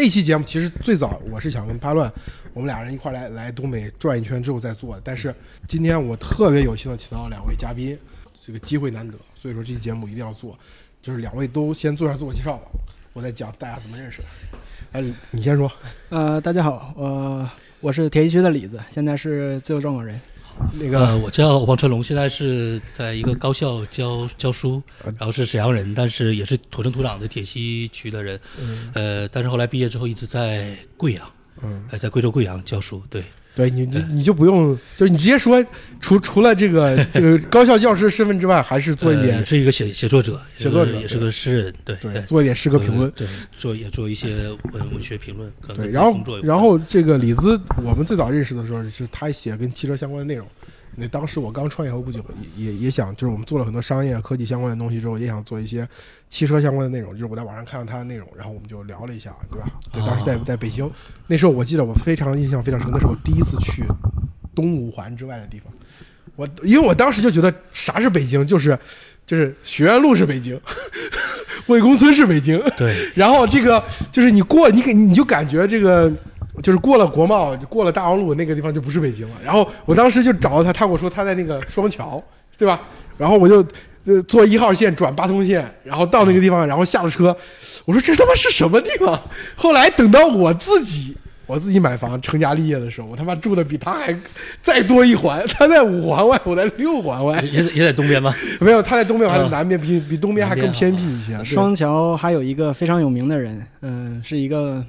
这期节目其实最早我是想跟八乱，我们俩人一块来来东北转一圈之后再做的。但是今天我特别有幸的请到两位嘉宾，这个机会难得，所以说这期节目一定要做。就是两位都先做下自我介绍吧，我再讲大家怎么认识的。哎，你先说。呃，大家好，我我是铁西区的李子，现在是自由撰稿人。那个我叫王春龙，现在是在一个高校教教书，然后是沈阳人，但是也是土生土长的铁西区的人。呃，但是后来毕业之后一直在贵阳，嗯，在贵州贵阳教书。对，对你你你就不用，就是你直接说，除除了这个这个高校教师身份之外，还是做一点，是一个写写作者，写作者也是个诗人，对对，做一点诗歌评论，对，做也做一些文文学评论。对，然后然后这个李兹，我们最早认识的时候是他写跟汽车相关的内容。那当时我刚创业后不久，也也也想，就是我们做了很多商业科技相关的东西之后，也想做一些汽车相关的内容。就是我在网上看到他的内容，然后我们就聊了一下，对吧？对，当时在在北京，那时候我记得我非常印象非常深，那是我第一次去东五环之外的地方。我因为我当时就觉得啥是北京，就是就是学院路是北京，魏公村是北京，对。然后这个就是你过你给你就感觉这个。就是过了国贸，过了大望路那个地方就不是北京了。然后我当时就找到他，他跟我说他在那个双桥，对吧？然后我就呃坐一号线转八通线，然后到那个地方，然后下了车，我说这他妈是什么地方？后来等到我自己我自己买房成家立业的时候，我他妈住的比他还再多一环，他在五环外，我在六环外，也也在东边吗？没有，他在东边，还在南边，比比东边还更偏僻一些。双桥还有一个非常有名的人，嗯，是一个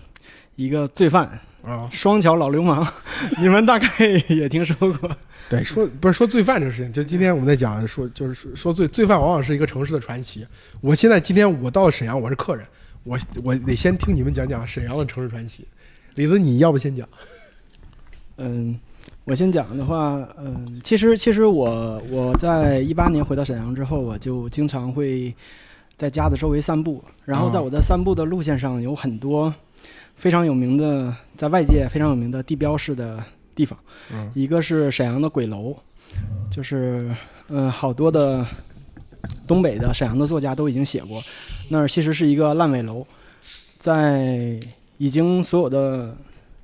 一个罪犯。啊，双桥老流氓，你们大概也听说过。对，说不是说罪犯这个事情，就今天我们在讲说，就是说说罪罪犯往往是一个城市的传奇。我现在今天我到了沈阳，我是客人，我我得先听你们讲讲沈阳的城市传奇。李子，你要不先讲？嗯，我先讲的话，嗯，其实其实我我在一八年回到沈阳之后，我就经常会在家的周围散步，然后在我的散步的路线上有很多。非常有名的，在外界非常有名的地标式的地方，一个是沈阳的鬼楼，就是嗯，好多的东北的沈阳的作家都已经写过，那儿其实是一个烂尾楼，在已经所有的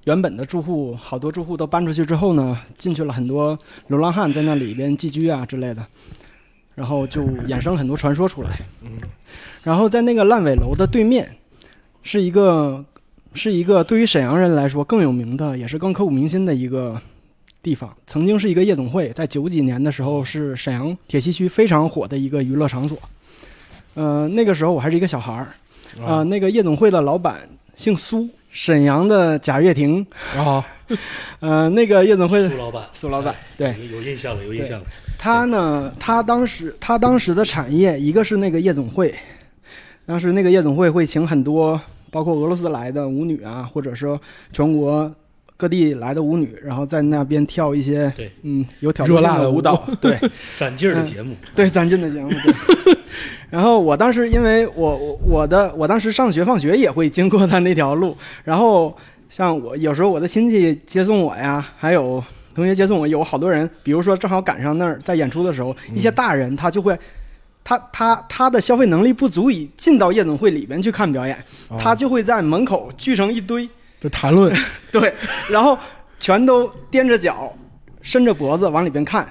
原本的住户，好多住户都搬出去之后呢，进去了很多流浪汉在那里边寄居啊之类的，然后就衍生很多传说出来，嗯，然后在那个烂尾楼的对面是一个。是一个对于沈阳人来说更有名的，也是更刻骨铭心的一个地方。曾经是一个夜总会，在九几年的时候是沈阳铁西区非常火的一个娱乐场所。呃，那个时候我还是一个小孩儿，啊，那个夜总会的老板姓苏，沈阳的贾跃亭啊，呃，那个夜总会苏老板，苏老板，对，有印象了，有印象了。他呢，他当时他当时的产业，一个是那个夜总会，当时那个夜总会会请很多。包括俄罗斯来的舞女啊，或者说全国各地来的舞女，然后在那边跳一些对，嗯，有挑战性的舞蹈，对，攒劲儿的节目，对，攒劲的节目。对。然后我当时因为我我的我当时上学放学也会经过他那条路，然后像我有时候我的亲戚接送我呀，还有同学接送我，有好多人，比如说正好赶上那儿在演出的时候，一些大人他就会。他他他的消费能力不足以进到夜总会里边去看表演，他就会在门口聚成一堆，就谈论，对，然后全都踮着脚，伸着脖子往里边看。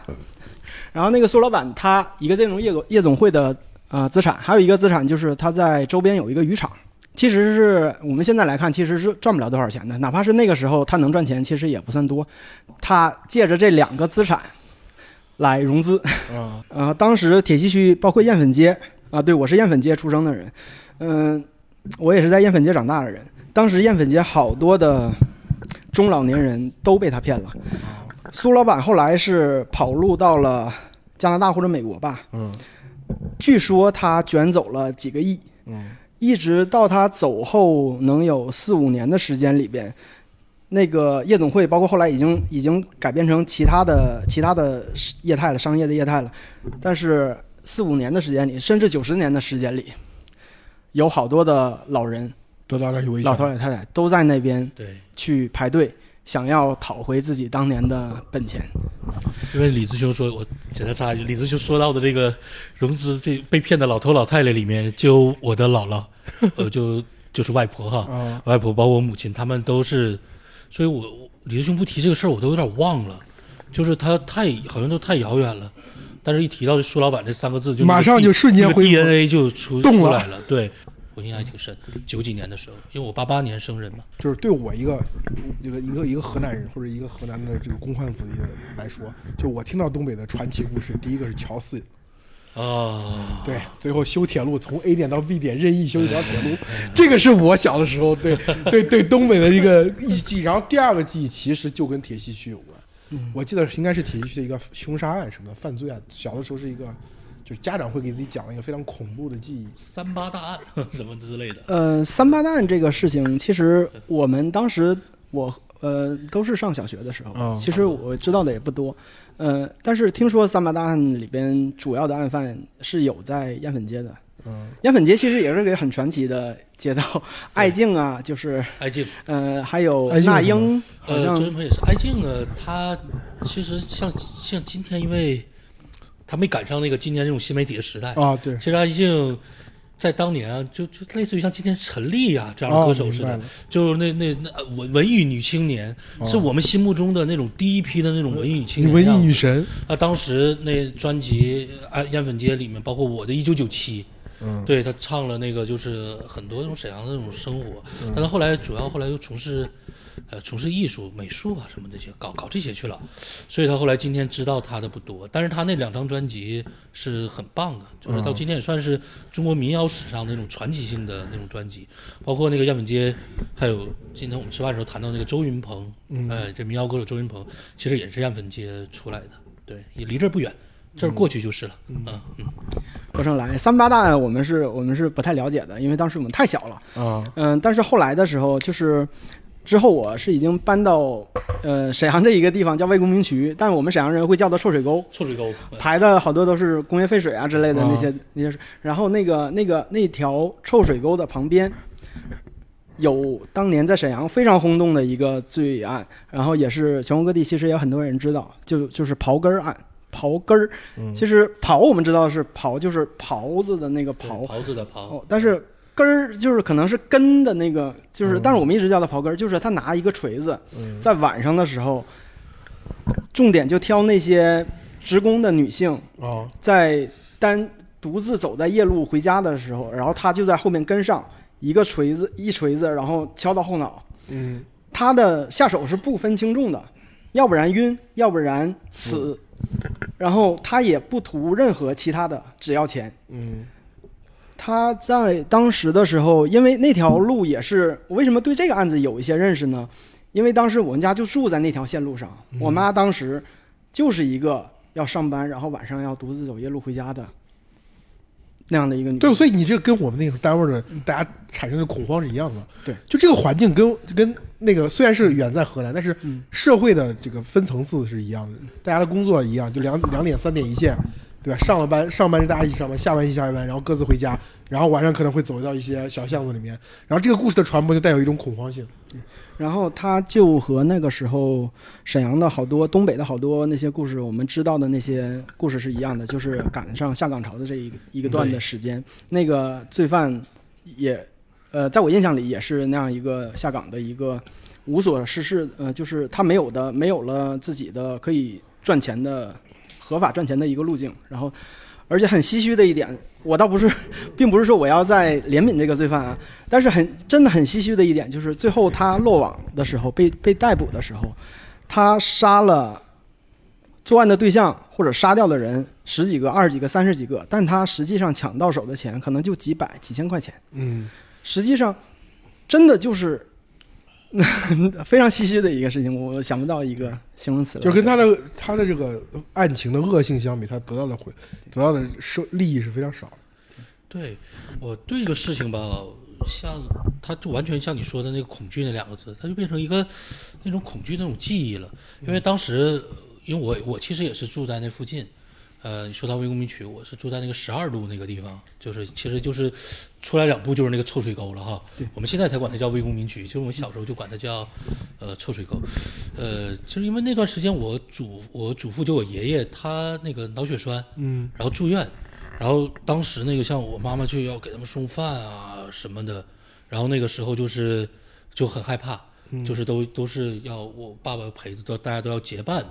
然后那个苏老板，他一个这种夜总夜总会的啊资产，还有一个资产就是他在周边有一个渔场。其实是我们现在来看，其实是赚不了多少钱的，哪怕是那个时候他能赚钱，其实也不算多。他借着这两个资产。来融资，啊，呃，当时铁西区包括燕粉街啊，对我是燕粉街出生的人，嗯，我也是在燕粉街长大的人。当时燕粉街好多的中老年人都被他骗了。苏老板后来是跑路到了加拿大或者美国吧，嗯，据说他卷走了几个亿，嗯，一直到他走后能有四五年的时间里边。那个夜总会，包括后来已经已经改变成其他的其他的业态了，商业的业态了。但是四五年的时间里，甚至九十年的时间里，有好多的老人，都到那去老头老太太都在那边对去排队，想要讨回自己当年的本钱。因为李志兄说，我简单插一句，李志兄说到的这个融资这被骗的老头老太太里面，就我的姥姥，呃就。就是外婆哈，外婆包括我母亲，他们都是，所以我李志兄不提这个事儿，我都有点忘了，就是他太好像都太遥远了，但是一提到苏老板这三个字，就马上就瞬间 DNA 就出出来了，对。我印象还挺深，九几年的时候，因为我八八年生人嘛。就是对我一个一个一个一个河南人或者一个河南的这个公汉子弟来说，就我听到东北的传奇故事，第一个是乔四，啊，对，最后修铁路从 A 点到 B 点任意修一条铁路，这个是我小的时候对对对东北的一个记忆。然后第二个记忆其实就跟铁西区有关，我记得应该是铁西区的一个凶杀案什么的犯罪案，小的时候是一个。就是家长会给自己讲一个非常恐怖的记忆，三八大案 什么之类的。呃，三八大案这个事情，其实我们当时我呃都是上小学的时候，其实我知道的也不多。呃，但是听说三八大案里边主要的案犯是有在烟粉街的。嗯，烟粉街其实也是个很传奇的街道，爱静啊，就是爱静，呃，还有那英，好像周云鹏也是爱静呢。他其实像像今天因为。他没赶上那个今年这种新媒体的时代啊，对。其实爱静在当年啊，就就类似于像今天陈粒啊这样的歌手似的，就是那那那文文艺女青年，是我们心目中的那种第一批的那种文艺女青年，文艺女神。啊，当时那专辑《啊烟粉街》里面，包括我的一九九七，嗯，对他唱了那个就是很多那种沈阳的那种生活，但他后来主要后来又从事。呃，从事艺术、美术啊什么这些，搞搞这些去了，所以他后来今天知道他的不多，但是他那两张专辑是很棒的，就是到今天也算是中国民谣史上那种传奇性的那种专辑，包括那个《样本街》，还有今天我们吃饭的时候谈到那个周云鹏，哎，这民谣歌手周云鹏，其实也是样本街出来的，对，也离这儿不远，这儿过去就是了，嗯嗯。歌声来三八大案，我们是我们是不太了解的，因为当时我们太小了啊，嗯，但是后来的时候就是。之后我是已经搬到，呃，沈阳这一个地方叫魏公明渠，但我们沈阳人会叫它臭水沟。臭水沟排的好多都是工业废水啊之类的那些那些。然后那个那个那条臭水沟的旁边，有当年在沈阳非常轰动的一个罪案，然后也是全国各地其实也有很多人知道，就就是刨根儿案。刨根儿，其实刨我们知道是刨，就是刨子的那个刨。刨子的刨。但是。根儿就是可能是根的那个，就是，但是我们一直叫它刨根儿，就是他拿一个锤子，在晚上的时候，重点就挑那些职工的女性，在单独自走在夜路回家的时候，然后他就在后面跟上一个锤子，一锤子，然后敲到后脑，嗯，他的下手是不分轻重的，要不然晕，要不然死，然后他也不图任何其他的，只要钱，嗯。他在当时的时候，因为那条路也是我为什么对这个案子有一些认识呢？因为当时我们家就住在那条线路上，我妈当时就是一个要上班，然后晚上要独自走夜路回家的那样的一个女。对，所以你这跟我们那个单位的大家产生的恐慌是一样的。对，就这个环境跟跟那个虽然是远在河南，但是社会的这个分层次是一样的，大家的工作一样，就两两点三点一线。对吧？上了班，上班是大家一起上班，下班一起下班，然后各自回家，然后晚上可能会走到一些小巷子里面，然后这个故事的传播就带有一种恐慌性。然后他就和那个时候沈阳的好多、东北的好多那些故事，我们知道的那些故事是一样的，就是赶上下岗潮的这一一个段的时间，那个罪犯也，呃，在我印象里也是那样一个下岗的一个无所事事，呃，就是他没有的，没有了自己的可以赚钱的。合法赚钱的一个路径，然后，而且很唏嘘的一点，我倒不是，并不是说我要在怜悯这个罪犯啊，但是很真的很唏嘘的一点，就是最后他落网的时候，被被逮捕的时候，他杀了作案的对象或者杀掉的人十几个、二十几个、三十几个，但他实际上抢到手的钱可能就几百、几千块钱。嗯，实际上，真的就是。非常唏嘘的一个事情，我想不到一个形容词。就跟他的他的这个案情的恶性相比，他得到的回得到的收利益是非常少的。对，我对这个事情吧，像他就完全像你说的那个恐惧那两个字，他就变成一个那种恐惧那种记忆了。因为当时，因为我我其实也是住在那附近。呃，说到魏公民区，我是住在那个十二路那个地方，就是其实就是出来两步就是那个臭水沟了哈。我们现在才管它叫魏公民区，其实我们小时候就管它叫呃臭水沟。呃，就是因为那段时间我祖我祖父就我爷爷他那个脑血栓，嗯，然后住院，然后当时那个像我妈妈就要给他们送饭啊什么的，然后那个时候就是就很害怕，就是都都是要我爸爸陪着，都大家都要结伴。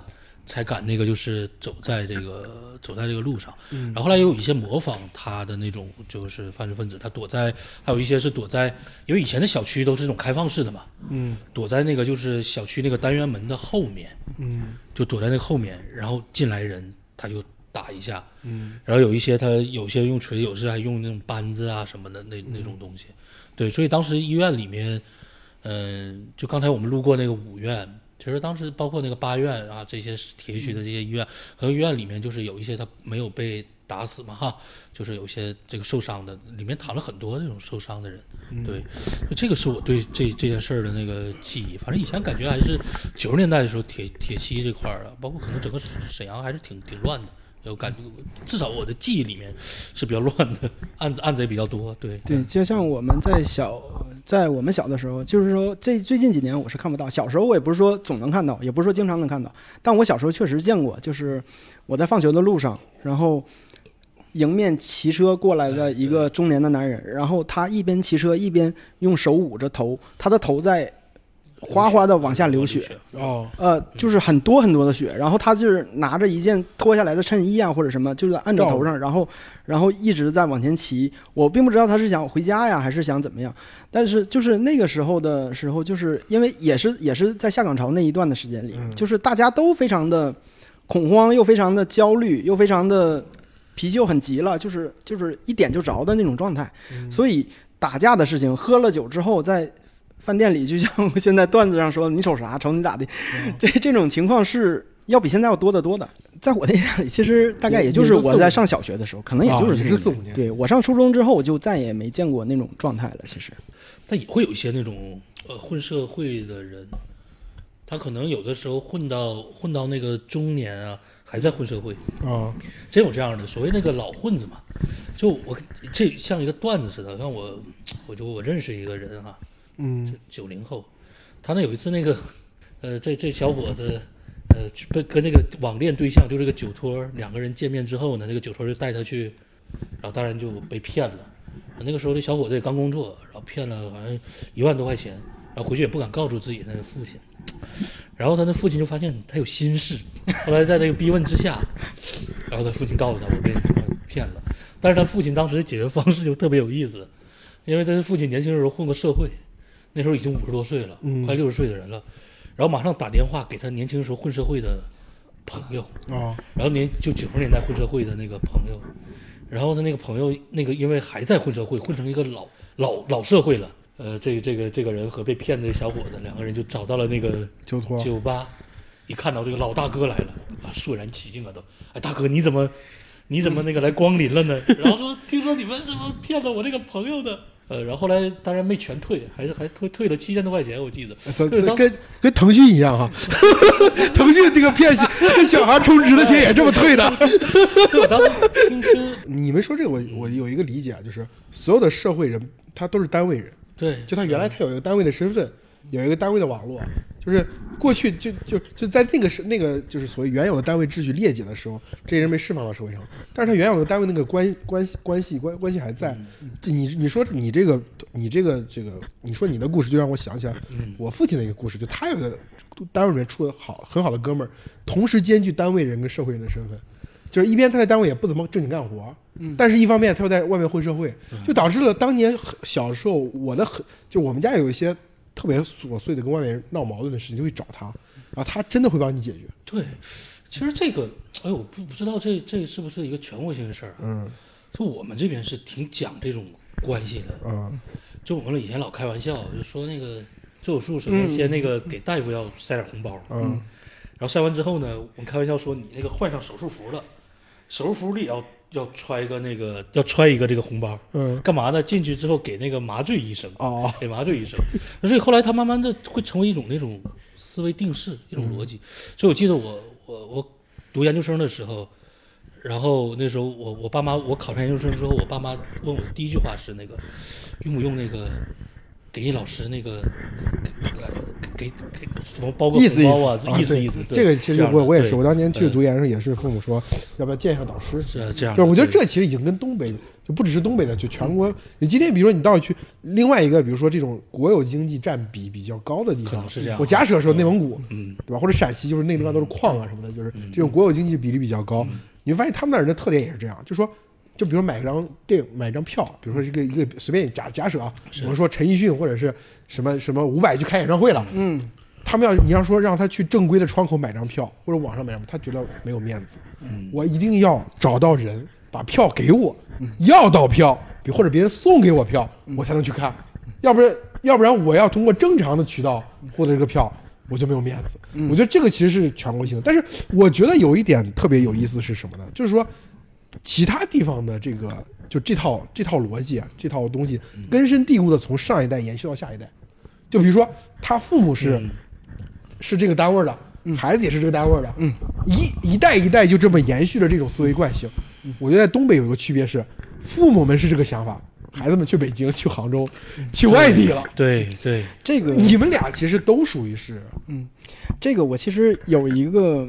才敢那个，就是走在这个 走在这个路上，然后后来也有一些模仿他的那种，就是犯罪分子，他躲在，还有一些是躲在，因为以前的小区都是那种开放式的嘛，嗯，躲在那个就是小区那个单元门的后面，嗯，就躲在那个后面，然后进来人他就打一下，嗯，然后有一些他有些用锤，有时还用那种扳子啊什么的那那种东西，对，所以当时医院里面，嗯，就刚才我们路过那个五院。其实当时包括那个八院啊，这些铁区的这些医院，很多医院里面就是有一些他没有被打死嘛哈，就是有一些这个受伤的，里面躺了很多那种受伤的人。对，这个是我对这这件事儿的那个记忆。反正以前感觉还是九十年代的时候，铁铁西这块儿啊，包括可能整个沈阳还是挺挺乱的。有感觉，至少我的记忆里面是比较乱的，案子案子也比较多。对对，就像我们在小，在我们小的时候，就是说这最近几年我是看不到。小时候我也不是说总能看到，也不是说经常能看到，但我小时候确实见过。就是我在放学的路上，然后迎面骑车过来的一个中年的男人，然后他一边骑车一边用手捂着头，他的头在。哗哗的往下流血，哦，呃，就是很多很多的血，然后他就是拿着一件脱下来的衬衣啊或者什么，就是按着头上，然后，然后一直在往前骑。我并不知道他是想回家呀，还是想怎么样。但是就是那个时候的时候，就是因为也是也是在下岗潮那一段的时间里，就是大家都非常的恐慌，又非常的焦虑，又非常的脾气又很急了，就是就是一点就着的那种状态。所以打架的事情，喝了酒之后在。饭店里就像现在段子上说，你瞅啥？瞅你咋的？这这种情况是要比现在要多得多的。在我的印象里，其实大概也就是我在上小学的时候，可能也就是四五年。对我上初中之后，我就再也没见过那种状态了。其实，但也会有一些那种呃混社会的人，他可能有的时候混到混到那个中年啊，还在混社会啊，真有这样的。所谓那个老混子嘛，就我这像一个段子似的。像我，我就我认识一个人哈。嗯，九零后，他那有一次那个，呃，这这小伙子，呃，跟跟那个网恋对象就这个酒托两个人见面之后呢，那个酒托就带他去，然后当然就被骗了。那个时候这小伙子也刚工作，然后骗了好像一万多块钱，然后回去也不敢告诉自己那个父亲，然后他的父亲就发现他有心事，后来在那个逼问之下，然后他父亲告诉他我被骗了，但是他父亲当时的解决方式就特别有意思，因为他的父亲年轻的时候混过社会。那时候已经五十多岁了，快六十岁的人了，然后马上打电话给他年轻时候混社会的朋友啊，然后年就九十年代混社会的那个朋友，然后他那个朋友那个因为还在混社会，混成一个老老老社会了，呃，这个这个这个人和被骗的小伙子两个人就找到了那个酒托酒吧，一看到这个老大哥来了啊，肃然起敬啊都，哎大哥你怎么你怎么那个来光临了呢？然后说听说你们怎么骗了我这个朋友的。呃，然后后来当然没全退，还是还退退了七千多块钱，我记得。这这跟跟腾讯一样哈，腾讯这个骗这小孩充值的钱也这么退的。你们说这个，我我有一个理解啊，就是所有的社会人他都是单位人，对，就他原来他有一个单位的身份。有一个单位的网络，就是过去就就就在那个是那个就是所谓原有的单位秩序裂解的时候，这些人被释放到社会上，但是他原有的单位那个关关系关系关关系还在。这你你说你这个你这个这个你说你的故事就让我想起来我父亲的一个故事，就他有个单位里面出的好很好的哥们儿，同时兼具单位人跟社会人的身份，就是一边他在单位也不怎么正经干活，但是一方面他又在外面混社会，就导致了当年小时候我的很就我们家有一些。特别琐碎的跟外面人闹矛盾的事情，就会找他，然后他真的会帮你解决。对，其实这个，哎，我不不知道这这是不是一个全国性的事儿。嗯，就我们这边是挺讲这种关系的。嗯，就我们以前老开玩笑，就说那个做手术首先先那个给大夫要塞点红包。嗯，然后塞完之后呢，我们开玩笑说你那个换上手术服了，手术服里要。要揣一个那个，要揣一个这个红包，嗯，干嘛呢？进去之后给那个麻醉医生，哦，给麻醉医生。所以后来他慢慢的会成为一种那种思维定式，一种逻辑。所以我记得我我我读研究生的时候，然后那时候我我爸妈我考上研究生之后，我爸妈问我第一句话是那个用不用那个给老师那个给给什么包个意思红包啊，意思意思。对这个其实我我也是，我当年去读研的时候也是父母说要不要见一下导师，是这样的。就我觉得这其实已经跟东北就不只是东北的，就全国。你今天比如说你到去另外一个，比如说这种国有经济占比比较高的地方可能，是这样。我假设说内蒙古，嗯，对吧？或者陕西，就是那个地方都是矿啊什么的，就是这种国有经济比例比较高。你会发现他们那儿人的特点也是这样，就说，就比如买一张电影，买一张票，比如说一个一个随便假假设啊，我们说陈奕迅或者是什么什么伍佰去开演唱会了，嗯，他们要你要说让他去正规的窗口买张票或者网上买张票，他觉得没有面子。嗯我一定要找到人把票给我，要到票，比或者别人送给我票，我才能去看，要不然要不然我要通过正常的渠道获得这个票，我就没有面子。我觉得这个其实是全国性的，但是我觉得有一点特别有意思是什么呢？就是说其他地方的这个就这套这套逻辑啊，这套东西根深蒂固的从上一代延续到下一代。就比如说他父母是、嗯。是这个单位的，孩子也是这个单位的，嗯，一一代一代就这么延续着这种思维惯性。我觉得在东北有一个区别是，父母们是这个想法，孩子们去北京、去杭州、去外地了。对对，这个你们俩其实都属于是，嗯这个我其实有一个，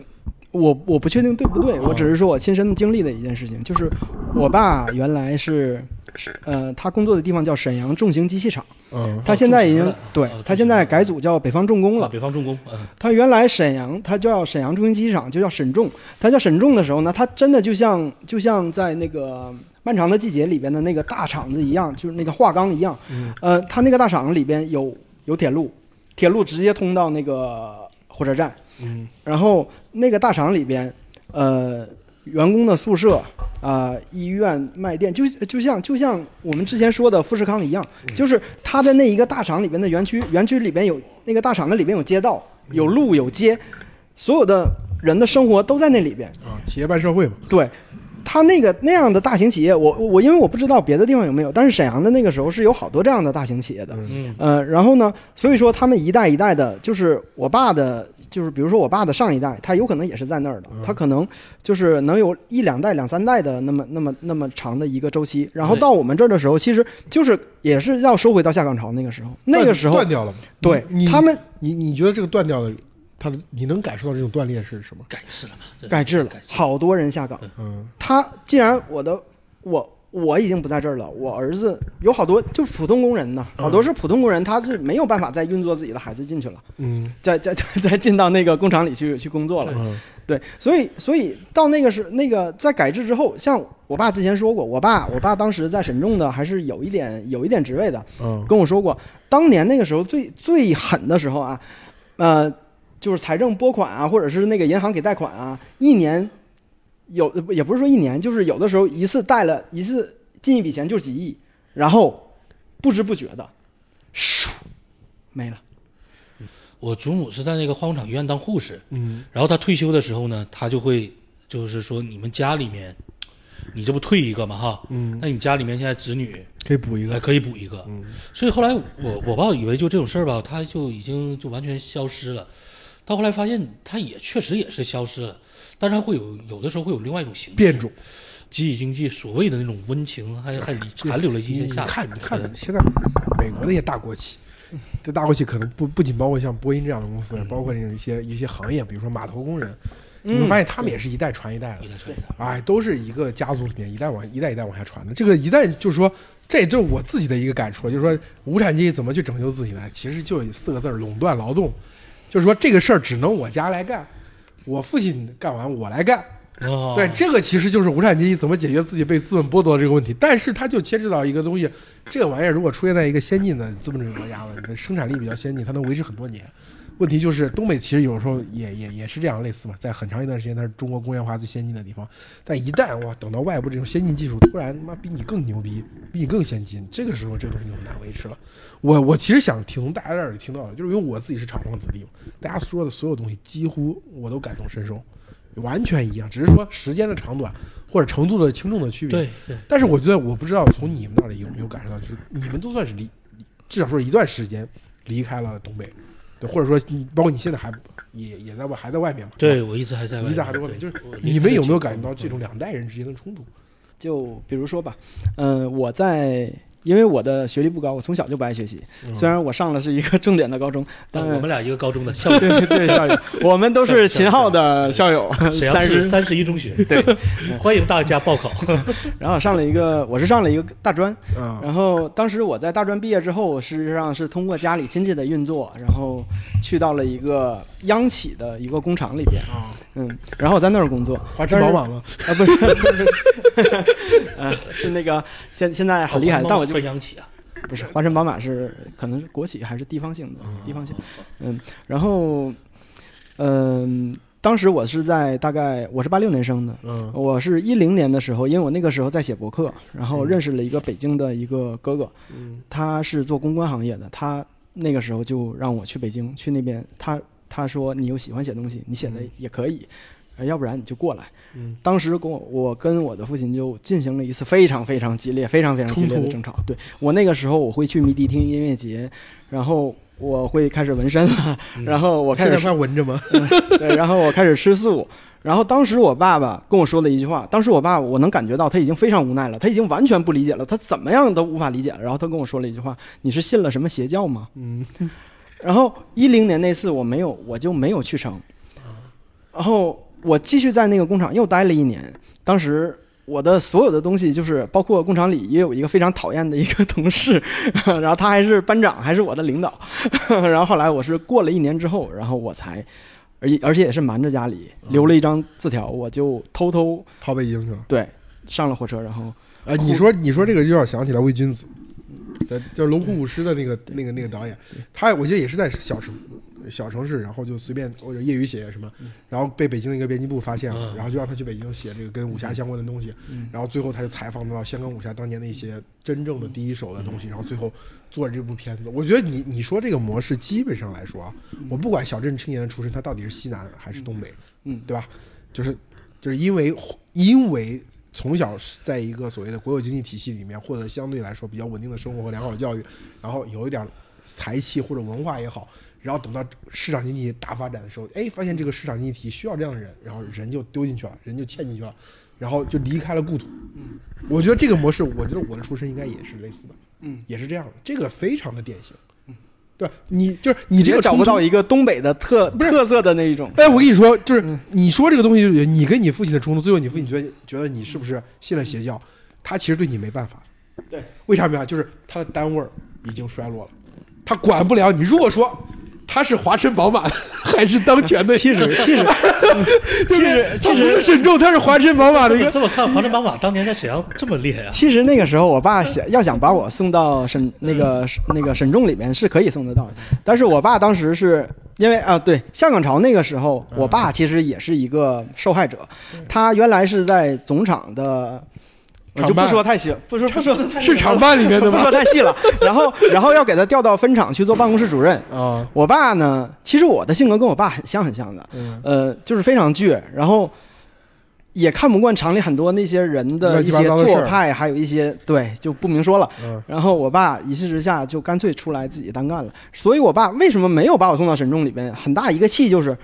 我我不确定对不对，我只是说我亲身经历的一件事情，就是我爸原来是是呃，他工作的地方叫沈阳重型机器厂，嗯他现在已经对哦他现在改组叫北方重工了。啊北方重工，嗯他原来沈阳，他叫沈阳重型机器厂，就叫沈重。他叫沈重的时候呢，他真的就像就像在那个漫长的季节里边的那个大厂子一样，就是那个化钢一样。嗯呃，他那个大厂里边有有铁路，铁路直接通到那个火车站。嗯。然后那个大厂里边，呃，员工的宿舍啊、医院、卖店，就就像就像我们之前说的富士康一样，就是它的那一个大厂里边的园区，园区里边有那个大厂的里边有街道、有路、有街，所有的人的生活都在那里边。啊，企业办社会嘛，对，他那个那样的大型企业，我我因为我不知道别的地方有没有，但是沈阳的那个时候是有好多这样的大型企业的。嗯呃，然后呢，所以说他们一代一代的，就是我爸的，就是比如说我爸的上一代，他有可能也是在那儿的，他可能就是能有一两代、两三代的那么那么那么长的一个周期。然后到我们这儿的时候，其实就是也是要收回到下岗潮那个时候，那个时候断掉了嘛。对你他们你你觉得这个断掉的，他的你能感受到这种断裂是什么？改制了嘛，这改制了好多人下岗。嗯他既然我的我我已经不在这儿了，我儿子有好多就是普通工人呢，好多是普通工人，他是没有办法再运作自己的孩子进去了，嗯 再再再再进到那个工厂里去去工作了。嗯对，所以所以到那个是那个在改制之后，像我爸之前说过，我爸我爸当时在沈重的还是有一点有一点职位的，嗯跟我说过，当年那个时候最最狠的时候啊，呃，就是财政拨款啊，或者是那个银行给贷款啊，一年有也不是说一年，就是有的时候一次贷了一次进一笔钱就几亿，然后不知不觉的，唰没了。我祖母是在那个化工厂医院当护士，嗯然后她退休的时候呢，她就会就是说你们家里面，你这不退一个嘛哈，嗯，那你家里面现在子女可以补一个。还可以补一个，嗯所以后来我我爸以为就这种事儿吧，他就已经就完全消失了，到后来发现它也确实也是消失了，但是它会有有的时候会有另外一种形式变种，集体经济所谓的那种温情还还 残留了一你你些下来。看，你看，现在美国那些大国企，这大国企可能不不仅包括像波音这样的公司，包括这种一些一些行业，比如说码头工人，你会发现他们也是一代传一代的一，代传一代，哎，都是一个家族里面一代往一代一代往下传的。这个一代就是说，这也就是我自己的一个感触，就是说无产阶级怎么去拯救自己呢？其实就四个字儿：垄断劳动。就是说这个事儿只能我家来干，我父亲干完我来干。哦，对，这个其实就是无产阶级怎么解决自己被资本剥夺的这个问题。但是它就牵扯到一个东西，这个玩意儿如果出现在一个先进的资本主义国家了，你的生产力比较先进，它能维持很多年。问题就是东北其实有时候也也也是这样类似嘛，在很长一段时间它是中国工业化最先进的地方，但一旦哇等到外部这种先进技术突然他妈比你更牛逼，比你更先进，这个时候这个东西就很难维持了。我我其实想听从大家这儿听到的，就是因为我自己是厂矿子弟嘛，大家说的所有东西几乎我都感同身受，完全一样，只是说时间的长短或者程度的轻重的区别。对对，但是我觉得我不知道从你们那里有没有感受到，就是你们都算是离，至少说一段时间离开了东北，对，或者说你包括你现在还也也在外还在外面嘛，对我一直还在外面，你在还在外面，就是你们有没有感觉到这种两代人之间的冲突？就比如说吧，嗯、我在因为我的学历不高，我从小就不爱学习。虽然我上的是一个重点的高中，但我们俩一个高中的校友，对对校友，我们都是秦昊的校友，沈阳市三十一中学，对，欢迎大家报考。然后上了一个，我是上了一个大专，然后当时我在大专毕业之后，事实上是通过家里亲戚的运作，然后去到了一个央企的一个工厂里边啊，嗯，然后我在那儿工作，华晨宝马吗？啊，不是，呃，是那个现现在很厉害，但我就央企啊，不是华晨宝马是可能是国企还是地方性的地方性，嗯，然后，嗯，当时我是在大概我是八六年生的，嗯，我是一零年的时候，因为我那个时候在写博客，然后认识了一个北京的一个哥哥，嗯，他是做公关行业的，他那个时候就让我去北京去那边，他他说你又喜欢写东西，你写的也可以。要不然你就过来。嗯，当时跟我我跟我的父亲就进行了一次非常非常激烈、非常非常激烈的争吵。对我那个时候我会去迷笛听音乐节，然后我会开始纹身了，然后我开始还纹着吗？对，然后我开始吃素。然后当时我爸爸跟我说了一句话，当时我爸我能感觉到他已经非常无奈了，他已经完全不理解了，他怎么样都无法理解了。然后他跟我说了一句话：“你是信了什么邪教吗？”嗯。然后一零年那次我没有，我就没有去成。然后。我继续在那个工厂又待了一年，当时我的所有的东西就是包括工厂里也有一个非常讨厌的一个同事，然后他还是班长，还是我的领导。然后后来我是过了一年之后，然后我才，而且而且也是瞒着家里留了一张字条，我就偷偷跑北京去了。对，上了火车，然后啊，你说你说这个就让想起来魏君子，就是龙虎舞狮的那个那个那个导演，他我记得也是在小城。小城市，然后就随便或者业余写什么，然后被北京的一个编辑部发现了，然后就让他去北京写这个跟武侠相关的东西，然后最后他就采访到香港武侠当年的一些真正的第一手的东西，然后最后做了这部片子。我觉得你你说这个模式基本上来说啊，我不管小镇青年的出身他到底是西南还是东北，嗯，对吧？就是就是因为因为从小在一个所谓的国有经济体系里面，获得相对来说比较稳定的生活和良好的教育，然后有一点才气或者文化也好。然后等到市场经济大发展的时候，哎，发现这个市场经济体需要这样的人，然后人就丢进去了，人就嵌进去了，然后就离开了故土。嗯，我觉得这个模式，我觉得我的出身应该也是类似的，嗯，也是这样的，这个非常的典型。嗯，对，你就是你这个找不到一个东北的特特色的那一种。哎，我跟你说，就是你说这个东西，你跟你父亲的冲突，最后你父亲觉得觉得你是不是信了邪教？他其实对你没办法。对，为啥没办法？就是他的单位已经衰落了，他管不了你。如果说他是华晨宝马还是当权的？其实 其实其实其实沈重，他是华晨宝马的一个。这么看，华晨宝马 当年在沈阳这么厉害啊？其实那个时候，我爸想要想把我送到沈那个那个沈重里面是可以送得到的，但是我爸当时是因为啊，对香港潮那个时候，我爸其实也是一个受害者，他原来是在总厂的。就不说太细，不说不说是厂办里面的，不说太细了。然后，然后要给他调到分厂去做办公室主任。啊，我爸呢，其实我的性格跟我爸很像很像的，呃，就是非常倔，然后也看不惯厂里很多那些人的一些做派，还有一些对就不明说了。然后我爸一气之下就干脆出来自己单干了。所以我爸为什么没有把我送到沈重里边？很大一个气就是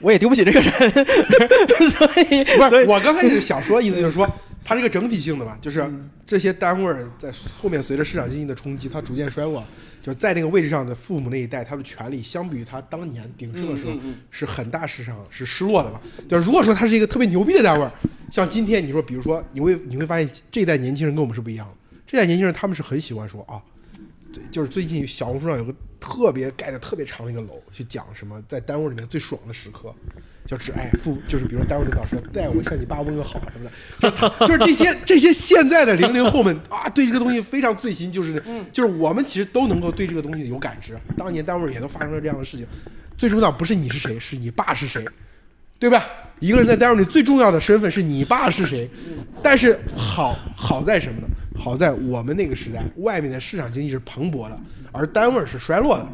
我也丢不起这个人。所以不是我刚开始想说的意思就是说。它是一个整体性的吧，就是这些单位在后面随着市场经济的冲击，它逐渐衰落。就是在那个位置上的父母那一代，他的权利相比于他当年鼎盛的时候，是很大市场是失落的嘛。就如果说他是一个特别牛逼的单位，像今天你说，比如说你会你会发现这一代年轻人跟我们是不一样的。这代年轻人他们是很喜欢说啊，就是最近小红书上有个特别盖的特别长的一个楼，去讲什么在单位里面最爽的时刻。就是哎，父就是比如单位领导说带我向你爸问个好什么的，就是这些这些现在的零零后们啊，对这个东西非常醉心，就是就是我们其实都能够对这个东西有感知。当年单位也都发生了这样的事情，最重要不是你是谁，是你爸是谁，对吧？一个人在单位里最重要的身份是你爸是谁。但是好好在什么呢？好在我们那个时代，外面的市场经济是蓬勃的，而单位是衰落的，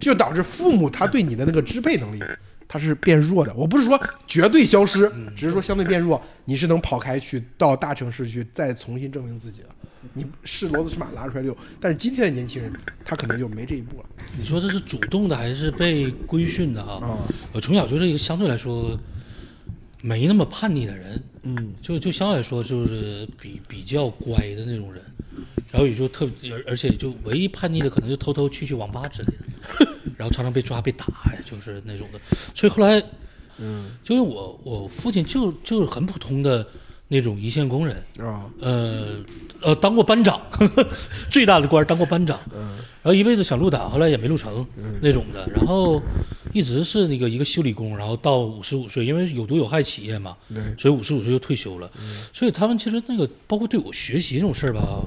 就导致父母他对你的那个支配能力。它是变弱的，我不是说绝对消失，只是说相对变弱。你是能跑开去到大城市去再重新证明自己的，你是骡子是马拉出来遛。但是今天的年轻人，他可能就没这一步了。你说这是主动的还是被规训的啊？我从小就是一个相对来说没那么叛逆的人，嗯，就就相对来说就是比比较乖的那种人。然后也就特而而且就唯一叛逆的可能就偷偷去去网吧之类的，然后常常被抓被打，就是那种的。所以后来，嗯，就是我我父亲就就是很普通的那种一线工人。啊，呃呃，当过班长，最大的官当过班长，嗯，然后一辈子想入党，后来也没入成那种的，然后一直是那个一个修理工，然后到五十五岁，因为有毒有害企业嘛，对，所以五十五岁就退休了。所以他们其实那个包括对我学习这种事儿吧，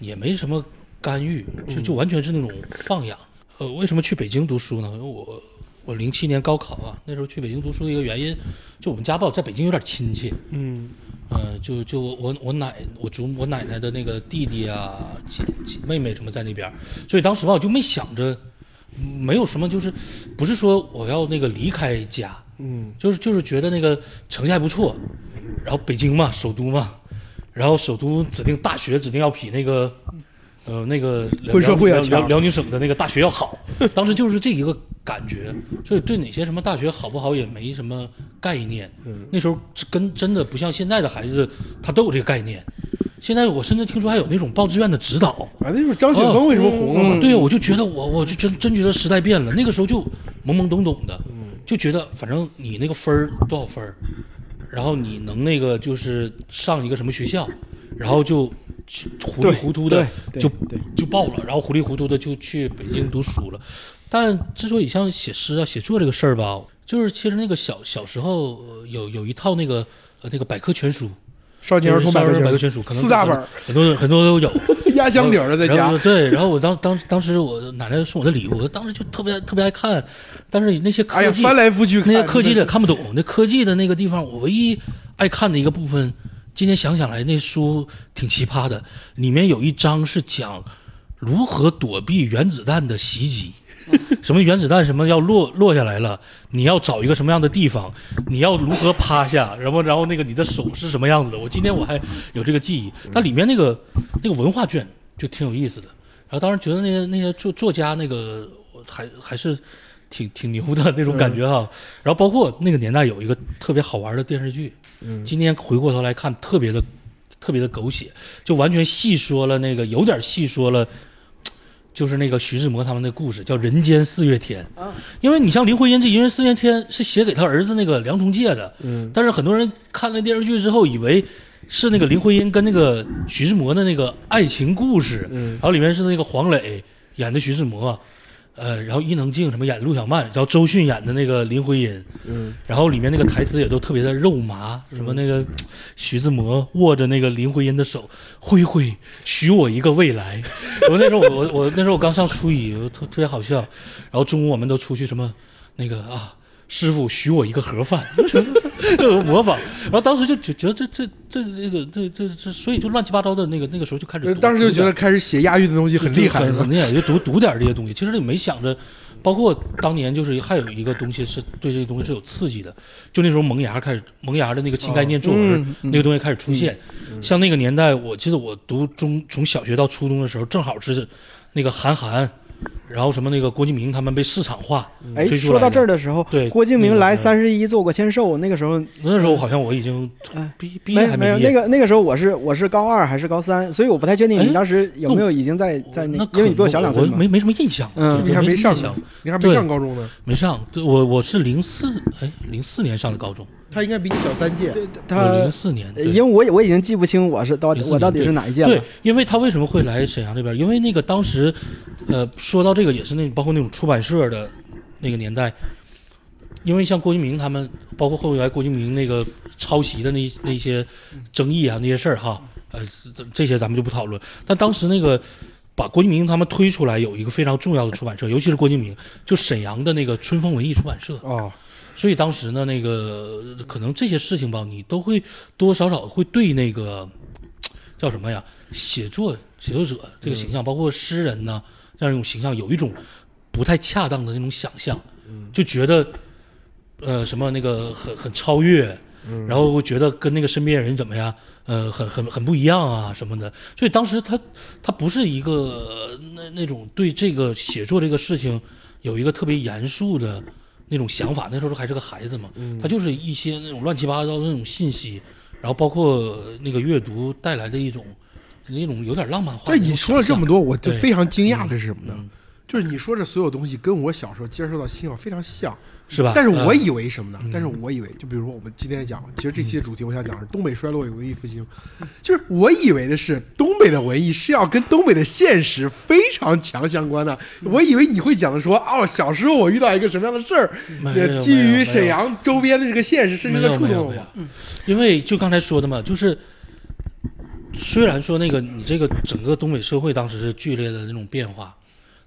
也没什么干预，就就完全是那种放养。呃，为什么去北京读书呢？因为我我零七年高考啊，那时候去北京读书的一个原因，就我们家吧，在北京有点亲戚。嗯呃，就就我我我奶我祖我奶奶的那个弟弟啊、姐姐妹妹什么在那边，所以当时吧我就没想着，没有什么就是，不是说我要那个离开家，嗯就是就是觉得那个成绩还不错，然后北京嘛，首都嘛，然后首都指定大学指定要比那个，呃那个混社会啊辽辽辽宁省的那个大学要好，当时就是这一个感觉，所以对哪些什么大学好不好也没什么概念。嗯那时候跟真的不像现在的孩子，他都有这个概念。现在我甚至听说还有那种报志愿的指导，啊，那就是张雪峰为什么红了嘛？对，我就觉得我我就真真觉得时代变了，那个时候就懵懵懂懂的，嗯就觉得反正你那个分儿多少分儿，然后你能那个就是上一个什么学校，然后就去糊里糊涂的就就报了，然后糊里糊涂的就去北京读书了。但之所以像写诗啊、写作这个事儿吧，就是其实那个小小时候呃有有一套那个呃那个百科全书，少年儿童就是少儿童百科全全书，可能四大本，很多很多都有。压箱底儿的在家，对，然后我当当当时我奶奶送我的礼物，我当时就特别特别爱看，但是那些科技、翻来覆去那些科技的看不懂，那科技的那个地方，我唯一爱看的一个部分，今天想想来，那书挺奇葩的，里面有一章是讲如何躲避原子弹的袭击。什么原子弹什么要落落下来了，你要找一个什么样的地方，你要如何趴下，然后然后那个你的手是什么样子的？我今天我还有这个记忆，它里面那个那个文化卷就挺有意思的。然后当时觉得那些那些作作家那个还还是挺挺牛的那种感觉哈。然后包括那个年代有一个特别好玩的电视剧，嗯今天回过头来看特别的特别的狗血，就完全细说了那个有点细说了。就是那个徐志摩他们的故事，叫《人间四月天》。啊因为你像林徽因这《人间四月天》是写给他儿子那个梁从诫的，嗯但是很多人看了电视剧之后，以为是那个林徽因跟那个徐志摩的那个爱情故事，嗯然后里面是那个黄磊演的徐志摩，呃，然后伊能静什么演的陆小曼，然后周迅演的那个林徽因，嗯然后里面那个台词也都特别的肉麻，什么那个徐志摩握着那个林徽因的手，挥挥，许我一个未来。我那时候我我我那时候我刚上初一，我特特别好笑。然后中午我们都出去什么那个啊，师傅许我一个盒饭，模仿。然后当时就觉觉得这这这这个这这这，所以就乱七八糟的那个那个时候就开始，当时就觉得开始写押韵的东西很厉害，很很厉害，就读读点这些东西。其实也没想着，包括当年就是还有一个东西是对这个东西是有刺激的，就那时候萌芽开始萌芽的那个新概念作文、那个东西开始出现。像那个年代，我记得我读中从小学到初中的时候，正好是那个韩寒，然后什么那个郭敬明他们被市场化哎，说到这儿的。时候，对郭敬明来三十一做过签售，那个时候那时候好像我已经哎毕毕业没没有那个那个时候我是我是高二还是高三，所以我不太确定哎你当时有没有已经在在那那，因为你比我小两岁没没什么印象，嗯你还没上你还没上高中呢，没上。对我我是零四哎零四年上的高中，他应该比你小三届。他零四年，因为我也我已经记不清我是到底我到底是哪一届了对了。，因为他为什么会来沈阳这边？因为那个当时，呃，说到这个也是那包括那种出版社的那个年代，因为像郭敬明他们，包括后来郭敬明那个抄袭的那那些争议啊那些事儿哈，呃，这这些咱们就不讨论。但当时那个把郭敬明他们推出来，有一个非常重要的出版社，尤其是郭敬明，就沈阳的那个春风文艺出版社。哦，所以当时呢，那个可能这些事情吧，你都会多多少少会对那个叫什么呀，写作写作者这个形象，包括诗人呢这样一种形象，有一种不太恰当的那种想象，就觉得呃什么那个很很超越，然后会觉得跟那个身边人怎么样，呃，很很很不一样啊什么的。所以当时他他不是一个呃那那种对这个写作这个事情有一个特别严肃的那种想法，那时候还是个孩子嘛，他就是一些那种乱七八糟的那种信息，然后包括那个阅读带来的一种那种有点浪漫化。对，你说了这么多，我就非常惊讶的是什么呢？嗯就是你说这所有东西跟我小时候接受到信号非常像，是吧？但是我嗯以为什么呢？嗯但是我以为，就比如说我们今天讲，其实这期的主题我想讲是东北衰落与文艺复兴，就是我以为的是东北的文艺是要跟东北的现实非常强相关的。我以为你会讲的说，哦，小时候我遇到一个什么样的事儿，基于沈阳周边的这个现实，深深的触动了我。，因为就刚才说的嘛，就是虽然说那个你这个整个东北社会当时是剧烈的那种变化，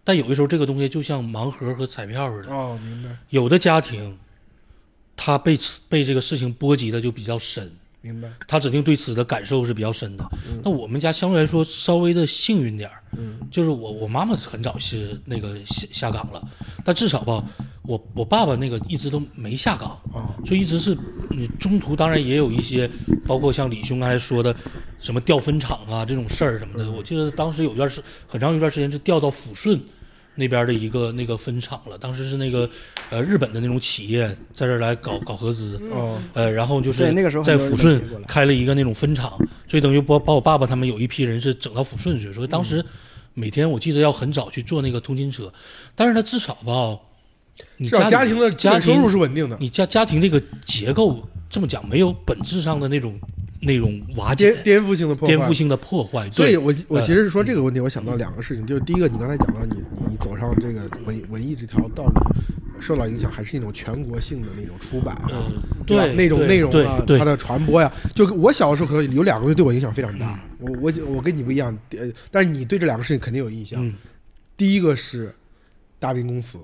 但有的时候这个东西就像盲盒和彩票似的，哦，明白，有的家庭他被此被这个事情波及的就比较深，明白，他指定对此的感受是比较深的。嗯。那我们家相对来说稍微的幸运点儿，嗯。就是我我妈妈很早是那个下下岗了，但至少吧，我我爸爸那个一直都没下岗，哦，就一直是你中途当然也有一些，包括像李兄刚才说的什么调分厂啊这种事儿什么的，我记得当时有一段时很长一段时间是调到抚顺。那边的一个那个分厂了，当时是那个呃日本的那种企业在这儿来搞搞合资，哦，呃，然后就是在抚顺开了一个那种分厂，所以等于把把我爸爸他们有一批人是整到抚顺去，所以当嗯。时每天我记得要很早去坐那个通勤车，但是他至少吧，你家家庭的家庭收入是稳定的，你家家庭这个结构这么讲没有本质上的那种那种瓦解颠颠覆性的破坏，颠覆性的破坏，对，所以我我呃。其实是说这个问题，我想到两个事情，就是第一个，你刚才讲到你你你走上这个文文艺这条道路，受到影响还是那种全国性的那种出版啊，嗯，对，吧？那种内容啊，它的传播呀，就我小的时候可能有两个东西对我影响非常嗯。大，我我我跟你不一样，呃，但是你对这两个事情肯定有印象。嗯。第一个是大兵公祠，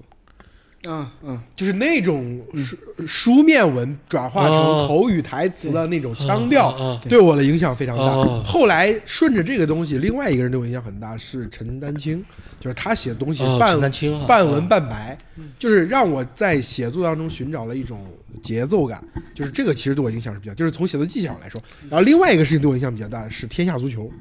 嗯嗯，就是那种书书面文转化成哦。口语台词的那种腔调，对我的影响非常大。哦。后来顺着这个东西，另外一个人对我影响很大，是陈丹青，就是他写的东西哦半、半文啊半白，就是让我在写作当中寻找了一种节奏感，就是这个其实对我影响是比较，就是从写作技巧来说。然后另外一个事情对我影响比较大的是《天下足球》，嗯，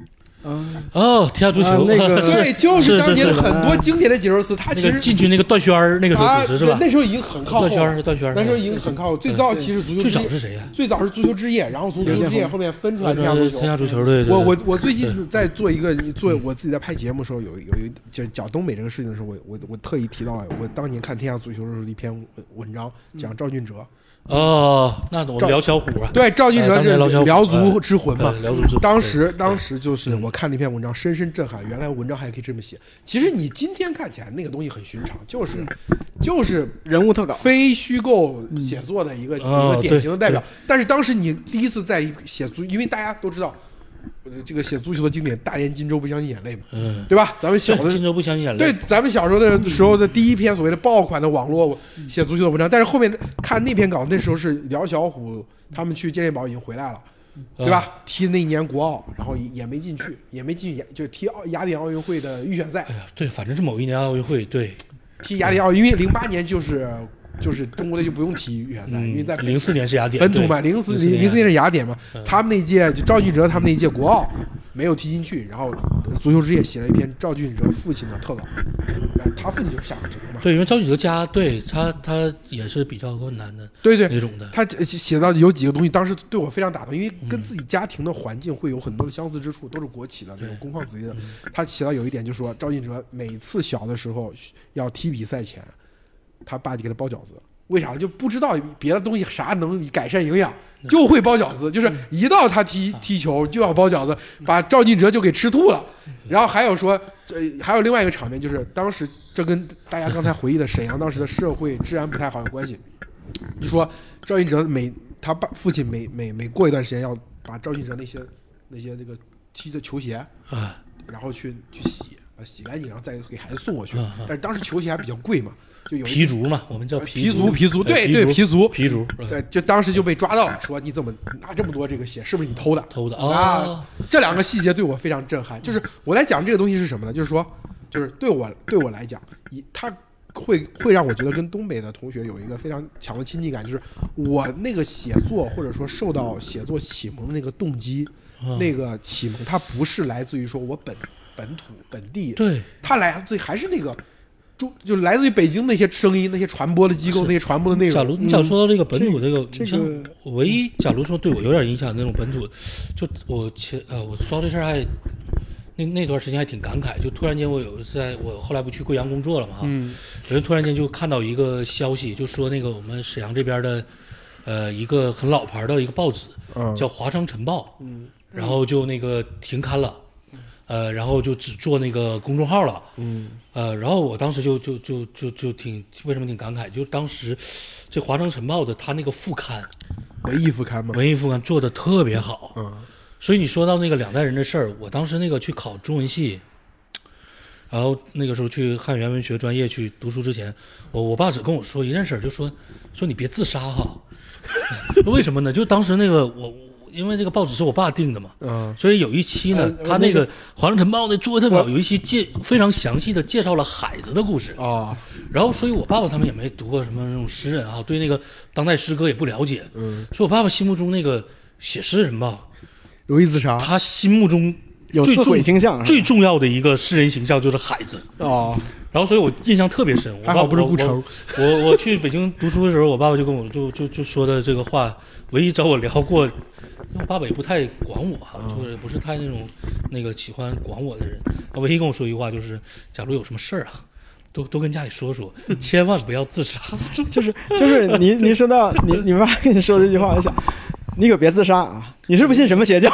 哦，天下足球啊那个 对，就是是当年很多经典的解说词，他那个其实进去那个段轩儿那个时候啊主持是吧？那时候已经很靠后段轩了儿，段轩儿，那时候已经很靠后。最早其实足球最早是谁呀？最早是足球之夜，然后从足球之夜后面分出来天下足球天。下足球，对对。对我我我最近在做一个做我自己在拍节目的时候，有有一讲讲东北这个事情的时候，我我我特意提到了我当年看天下足球的时候一篇文文章，讲赵俊哲。哦，那我们辽小虎啊，对，赵金哲是年辽小虎辽足之魂嘛。当时当时就是嗯。我看那篇文章，深深震撼。原来文章还可以这么写。其实你今天看起来那个东西很寻常，就是就是人物特稿，非虚构写作的一个、哦一个典型的代表。但是当时你第一次在写足，因为大家都知道，呃这个写足球的经典“大连金州不相信眼泪”嘛，嗯，对吧？咱们小的 金州不相信眼泪，对，咱们小时候的时候的第一篇所谓的爆款的网络写足球的文章，但是后面看那篇稿，那时候是辽小虎他们去健力宝已经回来了。对吧？踢那一年国奥，然后也也没进去，也没进去，就踢奥雅典奥运会的预选赛。哎呀，对，反正是某一年奥运会，对，踢雅典奥，因为零八年就是就是中国队就不用踢预选赛，因为在零四年是雅典本土嘛，零四04零四年是雅典嘛，嗯。他们那届就赵俊哲他们那届国奥没有踢进去，然后足球之夜写了一篇赵俊哲父亲的特稿，哎他父亲就是下岗职工嘛，对，因为赵俊哲家对他他也是比较困难的。对对，那种的，他呃写到有几个东西，当时对我非常打动，因为跟嗯自己家庭的环境会有很多的相似之处，都是国企的那种工矿子弟的。嗯。他写到有一点，就是说赵俊哲每次小的时候要踢比赛前，他爸就给他包饺子。为啥？就不知道别的东西啥能改善营养，就会包饺子。就是一到他踢踢球就要包饺子，把赵俊哲就给吃吐了。然后还有说，呃，还有另外一个场面，就是当时这跟大家刚才回忆的沈阳当时的社会治安不太好有关系。就说赵俊哲每他爸父亲每每每过一段时间要把赵俊哲那些那些那个踢的球鞋，啊，然后去去洗，呃洗干净，然后再给孩子送过去。但是当时球鞋还比较贵嘛，就有皮足嘛，我们叫呃皮足足皮对对皮足。皮足，嗯对，就当时就被抓到了，说你怎么拿这么多这个血，是不是你偷的？偷的啊啊，这两个细节对我非常震撼。就是我来讲这个东西是什么呢？就是说，就是对我对我来讲，以他会会让我觉得跟东北的同学有一个非常强的亲近感，就是我那个写作或者说受到写作启蒙的那个动机，啊那个启蒙它不是来自于说我本本土本地，对，它来自于还是那个。中就来自于北京那些声音、那些传播的机构、那些传播的内容。假如你想说到这个本土这个，这你像个唯一假如说对我有点影响那种本土，就我前呃我说到这事儿还那那段时间还挺感慨，就突然间我有一次在我后来不去贵阳工作了嘛哈，嗯有人突然间就看到一个消息，就说那个我们沈阳这边的，呃，一个很老牌的一个报纸嗯叫《华商晨报》，嗯，然后就那个停刊了，呃，然后就只做那个公众号了，嗯呃，然后我当时就就就就就挺为什么挺感慨，就当时这《华商晨报》的他那个副刊文艺副刊嘛，文艺副刊做的特别好，嗯所以你说到那个两代人的事儿，我当时那个去考中文系，然后那个时候去汉语言文学专业去读书之前，我我爸只跟我说一件事儿，就说说你别自杀哈。为什么呢？就当时那个我我因为这个报纸是我爸订的嘛，嗯所以有一期呢呃，他那个《华龙晨报》那做的特别好，有一期介非常详细的介绍了海子的故事。啊然后，所以我爸爸他们也没读过什么那种诗人啊，对那个当代诗歌也不了解。嗯，所以我爸爸心目中那个写诗人吧，容易自杀他心目中有自最重毁倾向，最重要的一个诗人形象就是孩子。哦，然后，所以我印象特别深。我还好爸不是顾城我我我去北京读书的时候，我爸爸就跟我就就就说的这个话，唯一找我聊过，因为我爸爸也不太管我哈，嗯就是也不是太那种那个喜欢管我的人。唯一跟我说一句话就是，假如有什么事儿啊，都都跟家里说说，千万不要自杀。就是就是您您说到你你爸跟你说这句话，我想，你可别自杀啊！你是不信什么邪教？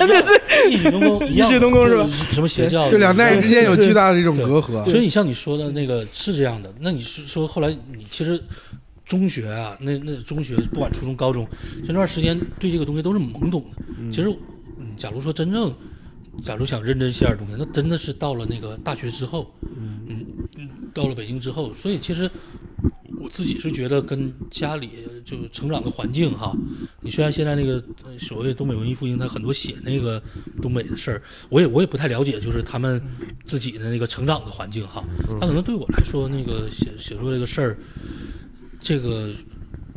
就是异曲同工，一样异曲同工是吧什么邪教？就两代人之间有巨大的这种隔阂。所以你像你说的那个是这样的，那你是说后来你其实中学啊，那那中学不管初中、高中，这段时间对这个东西都是懵懂的。其实，嗯，假如说真正，假如想认真写点东西，那真的是到了那个大学之后，嗯嗯，到了北京之后，所以其实我自己是觉得跟家里就成长的环境哈，你虽然现在那个呃所谓东北文艺复兴，他很多写那个东北的事儿，我也我也不太了解，就是他们自己的那个成长的环境哈。但可能对我来说，那个写写作这个事儿，这个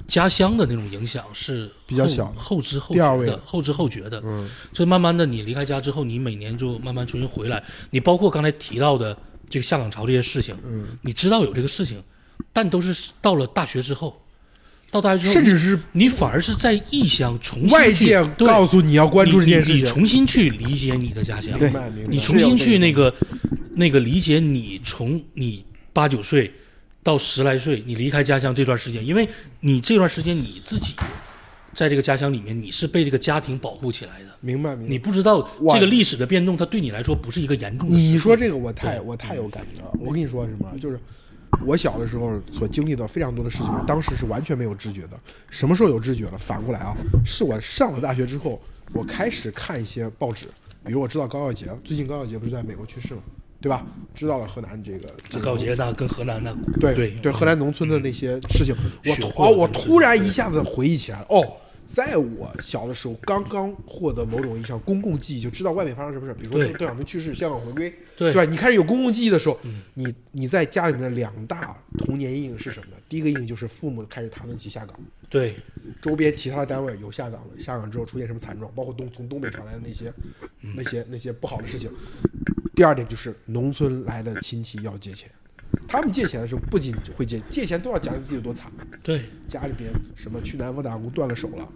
家乡的那种影响是比较小后知后觉的后知后觉的。嗯就慢慢的，你离开家之后，你每年就慢慢重新回来。你包括刚才提到的这个下岗潮这些事情，嗯，你知道有这个事情，但都是到了大学之后，到大学之后，甚至是你反而是在异乡重新外去界告诉你要关注这件你你你事情。重新去理解你的家乡。你重新去那个那个理解你从你八九岁到十来岁，你离开家乡这段时间，因为你这段时间你自己在这个家乡里面，你是被这个家庭保护起来的，明白明白。你不知道这个历史的变动，它对你来说不是一个严重的事。你说这个我太我太有感觉了。我跟你说什么，就是我小的时候所经历的非常多的事情，我当时是完全没有知觉的。什么时候有知觉了？反过来啊，是我上了大学之后，我开始看一些报纸，比如我知道高耀杰，最近高耀杰不是在美国去世了，对吧？知道了河南这个这个高杰那跟河南那对对对河南农村的那些事情，我突哦，我突然一下子回忆起来了，哦，在我小的时候，刚刚获得某种意义上公共记忆，就知道外面发生什么事儿，比如说邓小平去世、香港回归，对吧？你开始有公共记忆的时候，你你在家里面的两大童年阴影是什么呢？第一个阴影就是父母开始谈论起下岗，对周边其他的单位有下岗了，下岗之后出现什么惨状，包括东从东北传来的那些那些那些不好的事情。第二点就是农村来的亲戚要借钱，他们借钱的时候不仅会借，借钱都要讲你自己有多惨，对家里边什么去南方打工断了手了，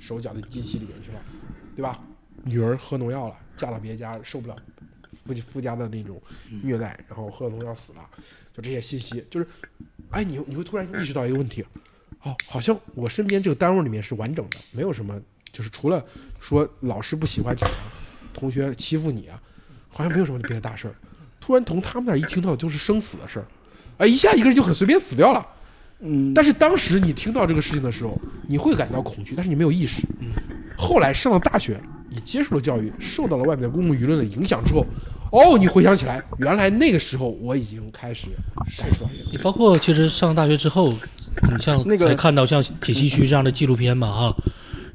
手脚的机器里面去了，对吧？女儿喝农药了，嫁到别家受不了夫夫家的那种虐待，然后喝了农药死了，就这些信息，就是，哎，你你会突然意识到一个问题，哦，好像我身边这个单位里面是完整的，没有什么，就是除了说老师不喜欢你啊，同学欺负你啊，好像没有什么别的大事儿。突然从他们那儿一听到的都是生死的事儿，哎，一下一个人就很随便死掉了。嗯，但是当时你听到这个事情的时候，你会感到恐惧，但是你没有意识。嗯后来上了大学，你接受了教育，受到了外面的公共舆论的影响之后，哦，你回想起来，原来那个时候我已经开始感受到这个你包括其实上大学之后，你像那个才看到像铁西区这样的纪录片嘛哈，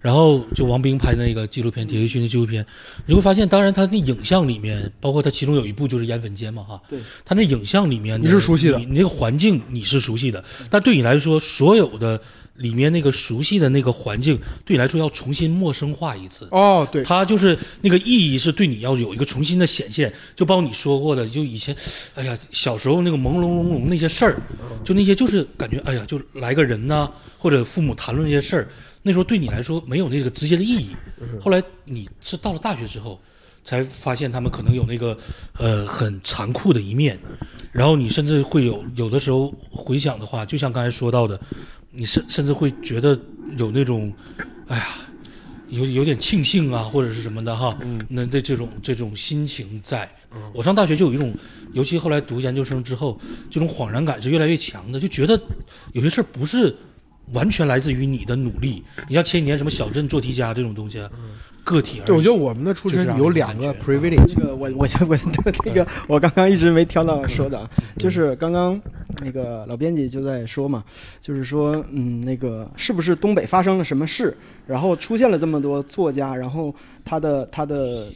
然后就王冰拍的那个纪录片《铁血军》的纪录片，你会发现，当然他那影像里面，包括他其中有一部就是烟粉间嘛哈，对，他那影像里面你是熟悉的。你你那个环境你是熟悉的，但对你来说，所有的里面那个熟悉的那个环境，对你来说要重新陌生化一次。哦，对，他就是那个意义是对你要有一个重新的显现，就包括你说过的，就以前，哎呀，小时候那个朦胧胧胧那些事儿，就那些就是感觉，哎呀，就来个人呐、或者父母谈论这些事儿，那时候对你来说没有那个直接的意义。后来你是到了大学之后，才发现他们可能有那个呃很残酷的一面。然后你甚至会有有的时候回想的话，就像刚才说到的，你甚甚至会觉得有那种，哎呀，有有点庆幸啊，或者是什么的哈。嗯。那的这种这种心情在。我上大学就有一种，尤其后来读研究生之后，这种恍然感是越来越强的，就觉得有些事儿不是完全来自于你的努力。你像前几年什么小镇做题家这种东西。个体对，我觉得我们的出身有两个 privilege。这个我我我那 个我刚刚一直没挑到说的，就是刚刚那个老编辑就在说嘛，就是说嗯，那个是不是东北发生了什么事，然后出现了这么多作家，然后他的他的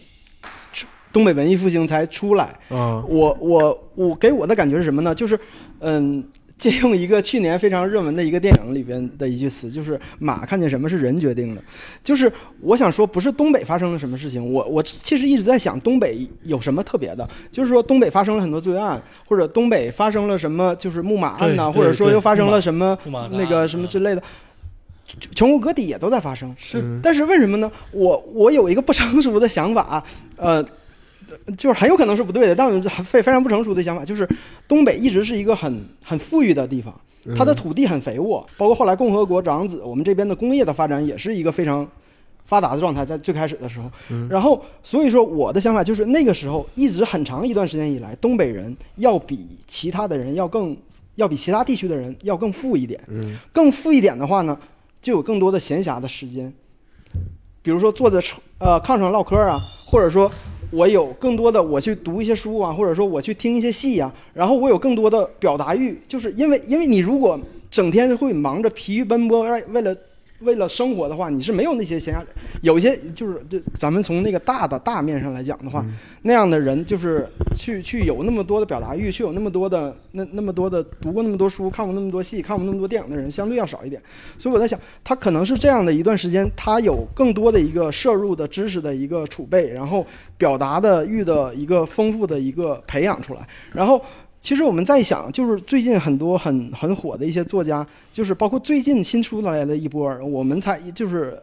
东北文艺复兴才出来。啊，我我我给我的感觉是什么呢？就是嗯。借用一个去年非常热门的一个电影里边的一句词，就是“马看见什么是人决定的”。就是我想说，不是东北发生了什么事情，我我其实一直在想，东北有什么特别的？就是说，东北发生了很多罪案，或者东北发生了什么，就是木马案呐，或者说又发生了什么那个什么之类的，全国各地也都在发生。是，但是为什么呢？我我有一个不成熟的想法，呃。就是很有可能是不对的，但我非非常不成熟的想法，就是东北一直是一个很很富裕的地方，它的土地很肥沃，包括后来共和国长子，我们这边的工业的发展也是一个非常发达的状态，在最开始的时候。然后，所以说我的想法就是那个时候一直很长一段时间以来，东北人要比其他的人要更，要比其他地区的人要更富一点。更富一点的话呢，就有更多的闲暇的时间，比如说坐在呃炕上唠嗑啊，或者说。我有更多的我去读一些书啊，或者说我去听一些戏呀，然后我有更多的表达欲，就是因为因为你如果整天会忙着疲于奔波，为为了。为了生活的话，你是没有那些闲暇。有些就是，就咱们从那个大的大面上来讲的话，那样的人就是去去有那么多的表达欲，去有那么多的那那么多的读过那么多书，看过那么多戏，看过那么多电影的人，相对要少一点。所以我在想，他可能是这样的一段时间，他有更多的一个摄入的知识的一个储备，然后表达的欲的一个丰富的一个培养出来，然后。其实我们在想，就是最近很多很很火的一些作家，就是包括最近新出来的一波，我们才就是。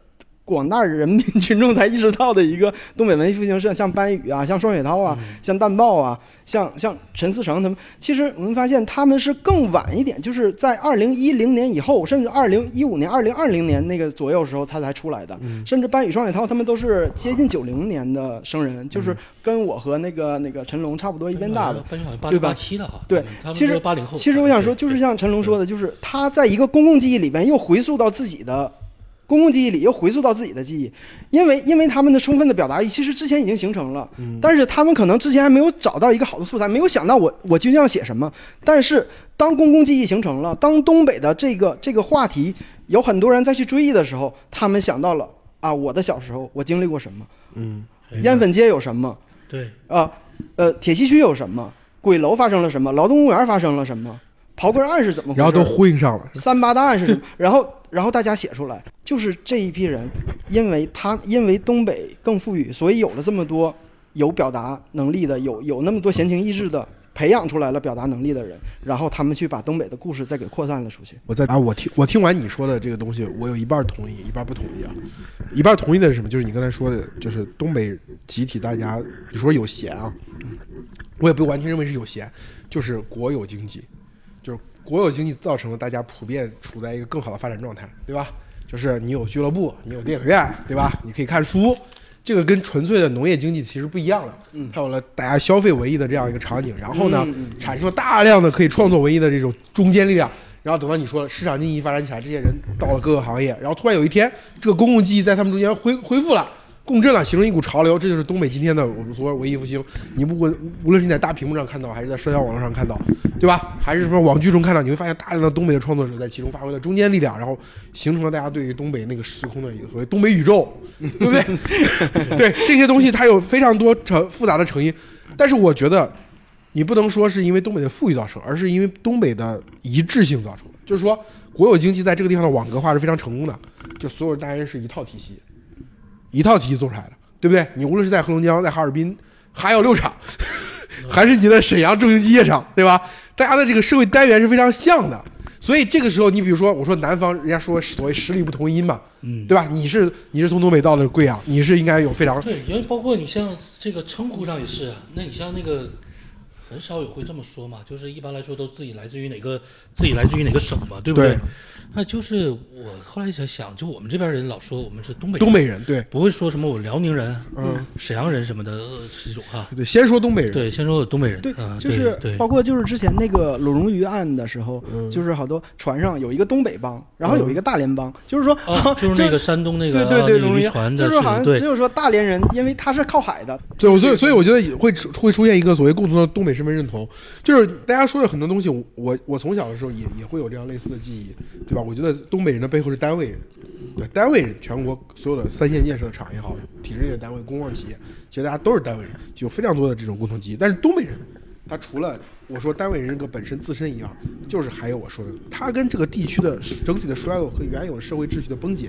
广大人民群众才意识到的一个东北文艺复兴，是像班宇啊，像双雪涛啊，像淡豹啊，像像陈思成他们。其实我们发现他们是更晚一点，就是在二零一零年以后，甚至二零一五年、二零二零年那个左右时候他才出来的。甚至班宇、双雪涛他们都是接近九零年的生人，就是跟我和那个那个陈龙差不多一边大的，对吧？七的对，其实。其实我想说，就是像陈龙说的，就是他在一个公共记忆里边又回溯到自己的。公共记忆里又回溯到自己的记忆，因为因为他们的充分的表达欲其实之前已经形成了，但是他们可能之前还没有找到一个好的素材，没有想到我我究竟要写什么。但是当公共记忆形成了，当东北的这个这个话题有很多人再去追忆的时候，他们想到了啊，我的小时候我经历过什么？嗯，烟粉街有什么？对啊，呃，铁西区有什么？鬼楼发生了什么？劳动公园发生了什么？刨根案是怎么？然后都呼应上了。三八大案是什么？然后。然后大家写出来，就是这一批人，因为他因为东北更富裕，所以有了这么多有表达能力的，有有那么多闲情逸致的，培养出来了表达能力的人，然后他们去把东北的故事再给扩散了出去。我在啊，我听我听完你说的这个东西，我有一半同意，一半不同意啊。一半同意的是什么？就是你刚才说的，就是东北集体大家，你说有闲啊，我也不完全认为是有闲，就是国有经济。就是国有经济造成了大家普遍处在一个更好的发展状态，对吧？就是你有俱乐部，你有电影院，对吧？你可以看书，这个跟纯粹的农业经济其实不一样了。嗯，它有了大家消费文艺的这样一个场景，然后呢，产生了大量的可以创作文艺的这种中坚力量。然后等到你说市场经济发展起来，这些人到了各个行业，然后突然有一天，这个公共记忆在他们中间恢恢复了。共振了，形成一股潮流，这就是东北今天的我们说文艺复兴。你不管无论是你在大屏幕上看到，还是在社交网络上看到，对吧？还是说网剧中看到，你会发现大量的东北的创作者在其中发挥了中坚力量，然后形成了大家对于东北那个时空的一个所谓东北宇宙，对不对？对这些东西，它有非常多成复杂的成因。但是我觉得，你不能说是因为东北的富裕造成，而是因为东北的一致性造成的。就是说，国有经济在这个地方的网格化是非常成功的，就所有大家是一套体系。一套体系做出来的，对不对？你无论是在黑龙江，在哈尔滨，还有六厂，还是你在沈阳重型机械厂，对吧？大家的这个社会单元是非常像的，所以这个时候，你比如说，我说南方，人家说所谓实力不同音嘛，嗯，对吧？你是你是从东北到的贵阳，你是应该有非常对，因为包括你像这个称呼上也是啊，那你像那个很少有会这么说嘛，就是一般来说都自己来自于哪个自己来自于哪个省嘛，对不对？对。那就是我后来想想，就我们这边人老说我们是东北东北人，对。不会说什么我辽宁人、嗯沈阳人什么的呃这种哈。对，先说东北人，对，先说我东北人，对啊，就是对。对包括就是之前那个鲁荣鱼案的时候，嗯就是好多船上有一个东北帮，然后有一个大连帮，就是说，啊，就是那个山东那个对对对，就是好像对只有说大连人，因为他是靠海的，对，我所以所以我觉得也会出会出现一个所谓共同的东北身份认同，就是大家说的很多东西，我我从小的时候也也会有这样类似的记忆，对吧？我觉得东北人的背后是单位人，对，单位人，全国所有的三线建设厂也好，体制内的单位、工矿企业，其实大家都是单位人，有非常多的这种共同记忆。但是东北人，他除了我说单位人格本身自身一样，就是还有我说的，他跟这个地区的整体的衰落和原有的社会秩序的崩解，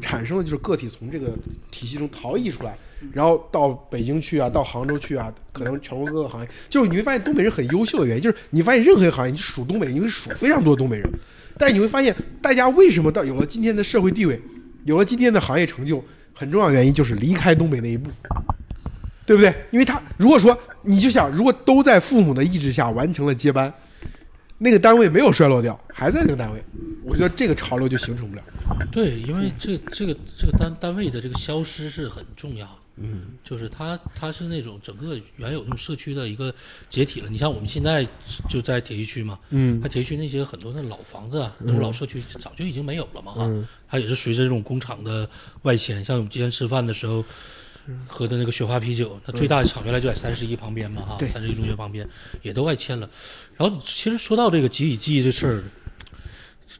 产生的就是个体从这个体系中逃逸出来，然后到北京去啊，到杭州去啊，可能全国各个行业，就是你会发现东北人很优秀的原因，就是你发现任何一个行业，你数东北人，你会数非常多的东北人，但是你会发现大家为什么到有了今天的社会地位，有了今天的行业成就，很重要原因就是离开东北那一步。对不对？因为他如果说你就想，如果都在父母的意志下完成了接班，那个单位没有衰落掉，还在这个单位，我觉得这个潮流就形成不了。对，因为这这个这个单单位的这个消失是很重要，嗯，就是它它是那种整个原有那种社区的一个解体了。你像我们现在就在铁西区嘛，嗯它铁西区那些很多的老房子啊，那种老社区早就已经没有了嘛哈，嗯它也是随着这种工厂的外迁，像我们今天吃饭的时候。喝的那个雪花啤酒，它最大的厂原来就在三十一旁边嘛，哈，三十一中学旁边也都外迁了。然后其实说到这个集体记忆这事儿，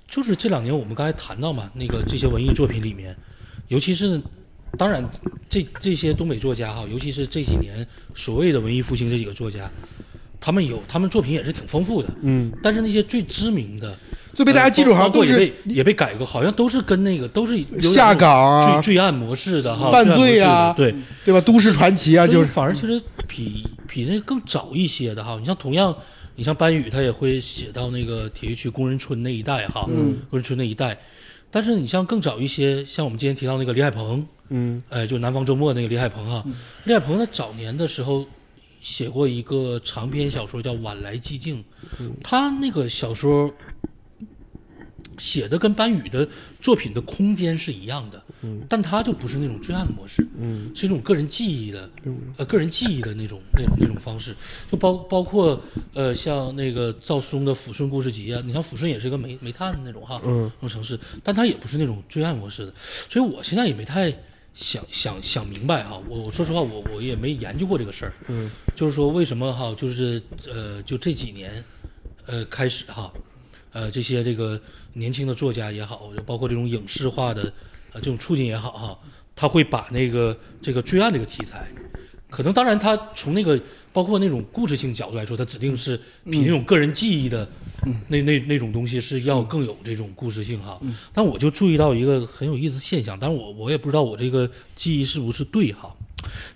就是这两年我们刚才谈到嘛，那个这些文艺作品里面，尤其是当然这这些东北作家哈，尤其是这几年所谓的文艺复兴这几个作家，他们有他们作品也是挺丰富的，嗯，但是那些最知名的。最被大家记住好像都也被也被改过，好像都是跟那个都是下岗啊罪罪案模式的哈，犯罪啊对，对吧？都市传奇啊，就是反而其实比比那个更早一些的哈，你像同样，你像班宇他也会写到那个铁西区工人村那一带哈，嗯工人村那一带，但是你像更早一些，像我们今天提到那个李海鹏，嗯哎，就南方周末那个李海鹏哈，李海鹏他早年的时候写过一个长篇小说叫《晚来寂静》，他那个小说写的跟班宇的作品的空间是一样的，但他就不是那种罪案的模式，嗯是一种个人记忆的，呃，个人记忆的那种那种那种方式，就包包括呃，像那个赵松的《抚顺故事集》啊，你像抚顺也是个煤煤炭的那种哈，嗯那种城市，但他也不是那种罪案模式的，所以我现在也没太想想想明白哈，我我说实话，我我也没研究过这个事儿，嗯，就是说为什么哈，就是呃，就这几年，呃，开始哈，呃，这些这个年轻的作家也好，就包括这种影视化的呃这种促进也好哈，他会把那个这个罪案这个题材，可能当然他从那个包括那种故事性角度来说，他指定是比那种个人记忆的。那那那种东西是要更有这种故事性哈，但我就注意到一个很有意思的现象，但是我我也不知道我这个记忆是不是对哈。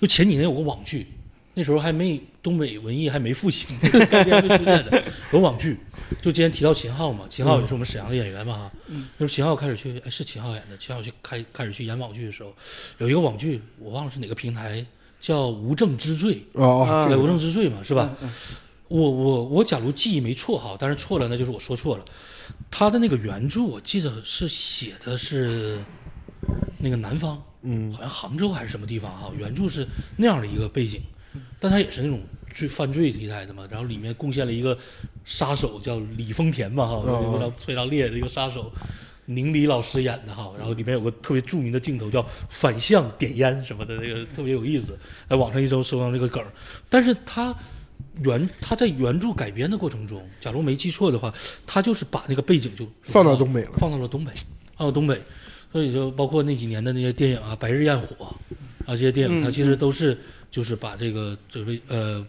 就前几年有个网剧，那时候还没东北文艺还没复兴，概念没出现的，有网剧。就今天提到秦昊嘛，秦昊也是我们沈阳的演员嘛哈。那时候秦昊开始去，哎是秦昊演的，秦昊去开开始去演网剧的时候，有一个网剧我忘了是哪个平台，叫《无证之罪》。哦哦，啊对，无证之罪嘛，是吧？我我我，假如记忆没错哈，但是错了那就是我说错了。他的那个原著我记得是写的是那个南方，嗯好像杭州还是什么地方哈，原著是那样的一个背景，但他也是那种罪犯罪题材的嘛，然后里面贡献了一个杀手叫李丰田嘛哈，哦非常非常厉害的一个杀手。宁理老师演的哈，然后里面有个特别著名的镜头叫反向点烟什么的，那个特别有意思，在网上一搜搜到这个梗儿。但是他原他在原著改编的过程中，假如没记错的话，他就是把那个背景就放到东北了放到了东北，放到东北，所以就包括那几年的那些电影啊，《白日焰火》啊这些电影，它其实都是就是把这个就是呃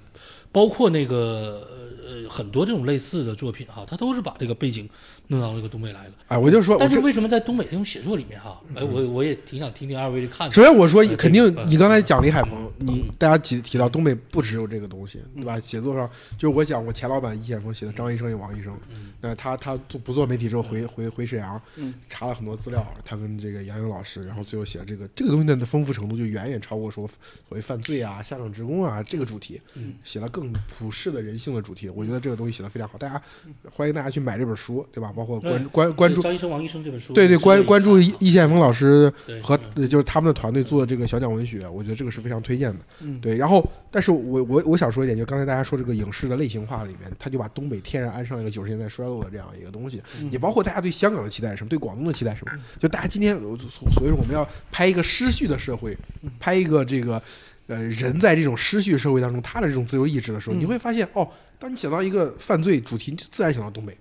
包括那个呃很多这种类似的作品哈，它都是把这个背景弄到这个东北来了。哎，我就说，但是为什么在东北这种写作里面哈，哎，我我也挺想听听二位的看法。首先我说呃肯定，你刚才讲李海鹏，你大家提提到东北不只有这个东西，对吧？写作上就是我讲我前老板易先锋写的张医生与王医生，那他他做不做媒体之后回回回沈阳，查了很多资料，他跟这个杨颖老师，然后最后写了这个这个东西的丰富程度就远远超过说所谓犯罪啊、下岗职工啊这个主题，写了更普世的人性的主题。我觉得这个东西写的非常好，大家欢迎大家去买这本书，对吧？包括关关关注张医生、王医生这本书，对对，关关注易易先锋老师和就是他们的团队做的这个小讲文学，我觉得这个是非常推荐的。嗯对，然后但是我我我想说一点，就刚才大家说这个影视的类型化里面，他就把东北天然安上一个九十年代衰落的这样一个东西。也包括大家对香港的期待是什么，对广东的期待是什么？就大家今天所所以说我们要拍一个失序的社会，拍一个这个。呃，人在这种失序社会当中，他的这种自由意志的时候，你会发现，哦，当你想到一个犯罪主题，你就自然想到东北，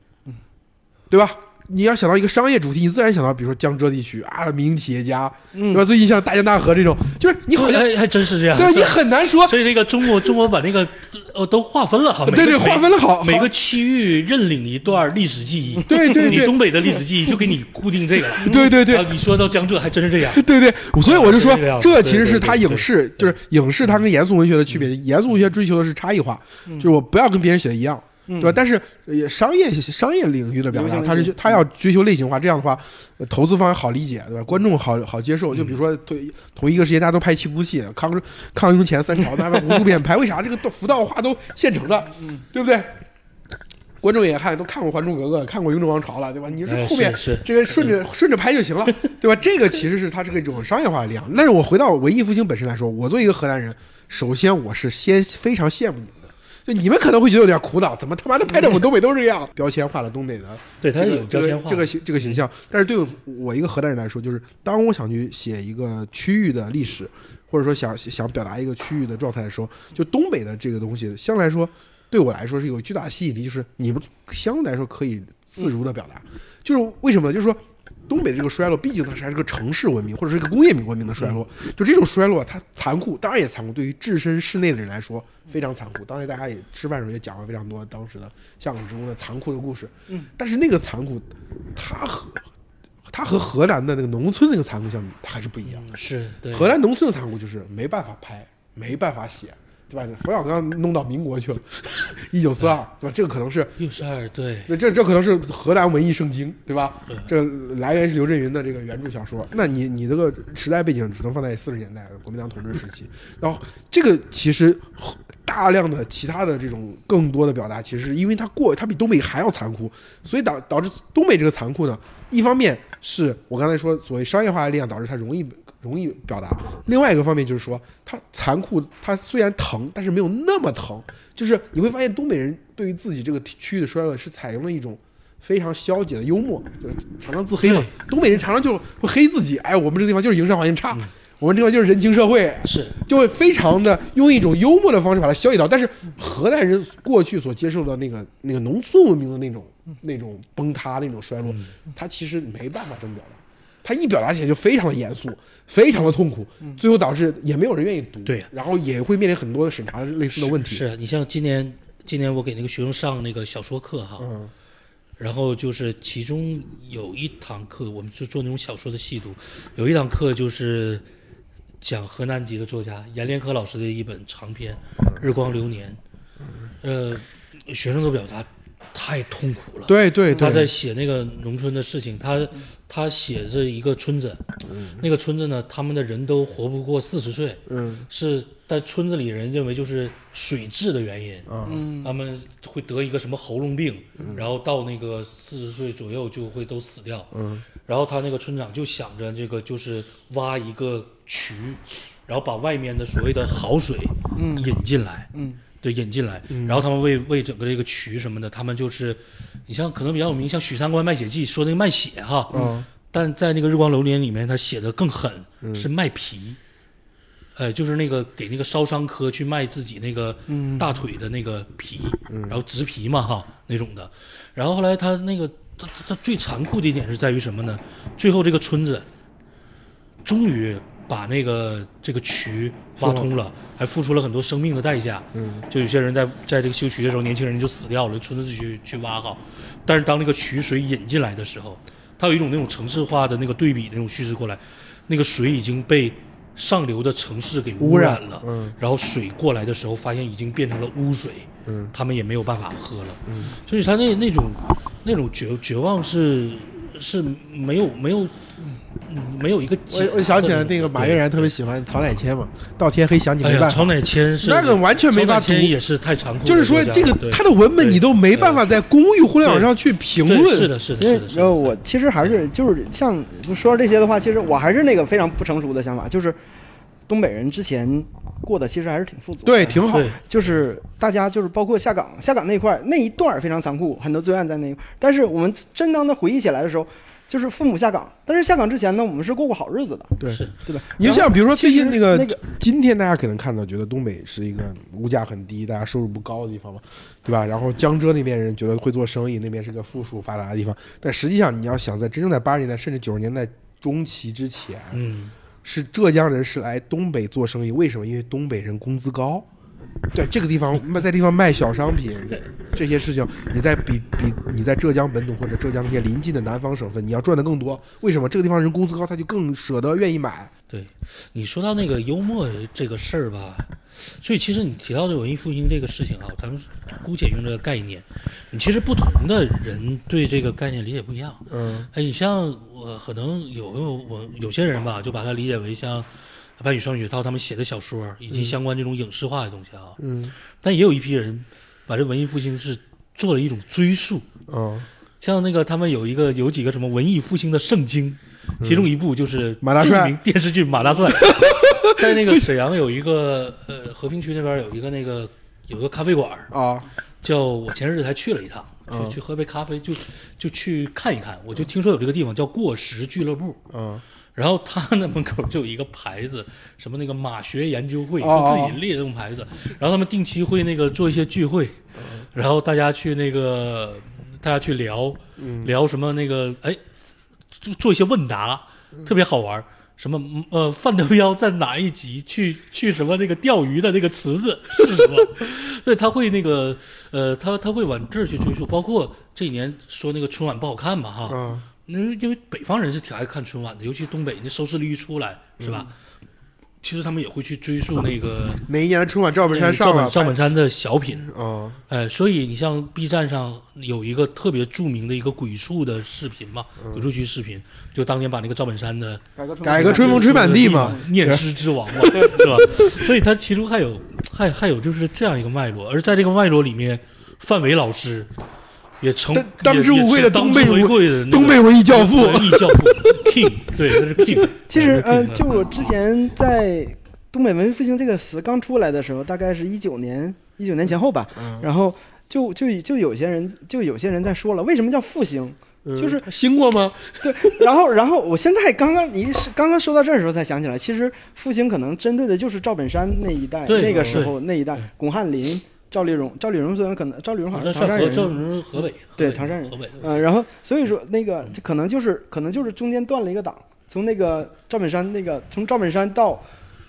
对吧？你要想到一个商业主题，你自然想到，比如说江浙地区啊，民营企业家，对吧？最近像大江大河这种，就是你好像哎还真是这样，对吧？你很难说，所以那个中国中国把那个呃都划分了好，对对，划分了好，每个区域认领一段历史记忆。对对 对你东北的历史记忆就给你固定这个了。对对对啊你说到江浙还真是这样。对对，所以我就说是这其实是他影视，就是影视它跟严肃文学的区别。严肃文学追求的是差异化，就是我不要跟别人写的一样，对吧？但是也商业商业领域的表达，它是流行类型它要追求类型化，这样的话，呃投资方好理解，对吧？观众好好接受。就比如说，同同一个时间大家都拍七部戏，抗日抗英前三朝大家无数遍拍，为啥这个都服道化都现成的，对不对？观众也看都看过《还珠格格》，看过《雍正王朝》了，对吧？你说哎后面是是这个顺着顺着拍就行了，对吧？这个其实是它这个一种商业化的力量。但是我回到文艺复兴本身来说，我作为一个河南人，首先我是先非常羡慕你。就你们可能会觉得有点苦恼，怎么他妈的拍的我们东北都是这样，标签化了东北的对，他有标签化。这个这个形这个形象。但是对我一个河南人来说，就是当我想去写一个区域的历史，或者说想想表达一个区域的状态的时候，就东北的这个东西，相对来说对我来说是有巨大的吸引力，就是你们相对来说可以自如的表达。就是为什么呢？就是说。东北这个衰落，毕竟它是还是个城市文明或者是一个工业文明的衰落，就这种衰落，它残酷，当然也残酷。对于置身室内的人来说，非常残酷。当然，大家也吃饭的时候也讲了非常多当时的下岗职工的残酷的故事。嗯，但是那个残酷，它和它和河南的那个农村那个残酷相比，它还是不一样。的是对。河南农村的残酷就是没办法拍，没办法写，对吧？冯小刚弄到民国去了，一九四二，对吧？这个可能是六十二对。那这这可能是河南文艺圣经，对吧？这来源是刘震云的这个原著小说。那你你这个时代背景只能放在四十年代国民党统治时期，然后这个其实大量的其他的这种更多的表达，其实是因为它过它比东北还要残酷，所以导导致东北这个残酷呢，一方面是我刚才说所谓商业化的力量导致它容易容易表达，另外一个方面就是说它残酷，它虽然疼，但是没有那么疼，就是你会发现东北人对于自己这个区域的衰落是采用了一种。非常消解的幽默，就是常常自黑嘛。东北人常常就会黑自己，哎，我们这个地方就是营商环境差，我们这个地方就是人情社会，是就会非常的用一种幽默的方式把它消解掉。但是河南人过去所接受的那个那个农村文明的那种那种崩塌、那种衰落，他其实没办法这么表达。他一表达起来就非常的严肃，非常的痛苦，最后导致也没有人愿意读，对然后也会面临很多的审查类似的问题。是你像今年今年我给那个学生上那个小说课哈，嗯然后就是其中有一堂课，我们就做那种小说的细读，有一堂课就是讲河南籍的作家阎连科老师的一本长篇《日光流年》，呃，学生的表达太痛苦了。对对对，他在写那个农村的事情，他他写着一个村子，那个村子呢，他们的人都活不过四十岁，嗯。是在村子里人认为就是水质的原因，啊他们会得一个什么喉咙病，然后到那个四十岁左右就会都死掉。嗯。然后他那个村长就想着这个就是挖一个渠，然后把外面的所谓的好水引进来，嗯，对，引进来。然后他们为为整个这个渠什么的，他们就是，你像可能比较有名，像许三观卖血记说那个卖血哈，嗯但在那个日光流年里面，他写的更狠，是卖皮。呃，就是那个给那个烧伤科去卖自己那个大腿的那个皮，然后植皮嘛哈那种的，然后后来他那个他他他最残酷的一点是在于什么呢？最后这个村子终于把那个这个渠挖通了，还付出了很多生命的代价。嗯，就有些人在在这个修渠的时候，年轻人就死掉了，村子自己去去挖好。但是当那个渠水引进来的时候，它有一种那种城市化的那个对比那种叙事过来，那个水已经被上流的城市给污染了。嗯，然后水过来的时候，发现已经变成了污水。嗯，他们也没有办法喝了。嗯，所以他那那种那种绝绝望是是没有没有。没有一个，我我想起来那个马悦然特别喜欢曹乃谦嘛，到天黑想你没办法。曹乃谦是那个完全没法读，也是太残酷。就是说这个他的文本你都没办法在公域互联网上去评论。是的，是的，是的。然后我其实还是就是像说这些的话，其实我还是那个非常不成熟的想法，就是东北人之前过得其实还是挺富足，对，挺好。就是大家就是包括下岗，下岗那块那一段非常残酷，很多罪案在那。但是我们真当他回忆起来的时候。就是父母下岗，但是下岗之前呢，我们是过过好日子的，对，对吧？你就像比如说最近那个，那个今天大家可能看到，觉得东北是一个物价很低、大家收入不高的地方嘛，对吧？然后江浙那边人觉得会做生意，那边是个富庶发达的地方，但实际上你要想在真正在八十年代甚至九十年代中期之前，嗯，是浙江人是来东北做生意，为什么？因为东北人工资高。对这个地方卖在地方卖小商品，这些事情你在比比你在浙江本土或者浙江那些临近的南方省份，你要赚的更多。为什么这个地方人工资高，他就更舍得愿意买？对，你说到那个幽默这个事儿吧，所以其实你提到的文艺复兴这个事情啊，咱们姑且用这个概念，你其实不同的人对这个概念理解不一样。嗯，哎，你像我可能有我有些人吧，就把它理解为像。白羽双雪涛他们写的小说以及相关这种影视化的东西啊，嗯，但也有一批人把这文艺复兴是做了一种追溯，嗯，像那个他们有一个有几个什么文艺复兴的圣经，其中一部就是马大帅。电视剧《马大帅》，在那个沈阳有一个呃和平区那边有一个那个有个咖啡馆啊，叫我前日子还去了一趟，去去喝杯咖啡，就就去看一看，我就听说有这个地方叫过时俱乐部，嗯。然后他那门口就有一个牌子，什么那个马学研究会，就自己列这种牌子。然后他们定期会那个做一些聚会，然后大家去那个大家去聊，聊什么那个哎，做做一些问答，特别好玩。什么呃，范德彪在哪一集去去什么那个钓鱼的那个池子 是什么？所以他会那个呃，他他会往这儿去追溯。包括这几年说那个春晚不好看嘛哈。那因为北方人是挺爱看春晚的，尤其东北那收视率一出来，是吧？其实他们也会去追溯那个 哪一年的春晚赵本山上了赵本山的小品啊，哎，所以你像 B 站上有一个特别著名的一个鬼畜的视频嘛，鬼畜区视频，就当年把那个赵本山的改个春风吹满地嘛，念诗之王嘛，是吧？所以他其中还有还还有就是这样一个脉络，而在这个脉络里面，范伟老师。也成当之无愧的东北文东北文艺教父，文艺教父 King，对，他是 King。其实，嗯，就我之前在东北文艺复兴这个词刚出来的时候，大概是一九年，一九年前后吧。然后就就就有些人就有些人在说了，为什么叫复兴？就是兴过吗？对。然后，然后我现在刚刚你是刚刚说到这儿的时候才想起来，其实复兴可能针对的就是赵本山那一代，那个时候那一代，巩汉林。赵丽蓉，赵丽蓉虽然可能，赵丽蓉好像唐山人，赵丽蓉河北，对唐山人，嗯，然后所以说那个可能就是可能就是中间断了一个档，从那个赵本山那个从赵本山到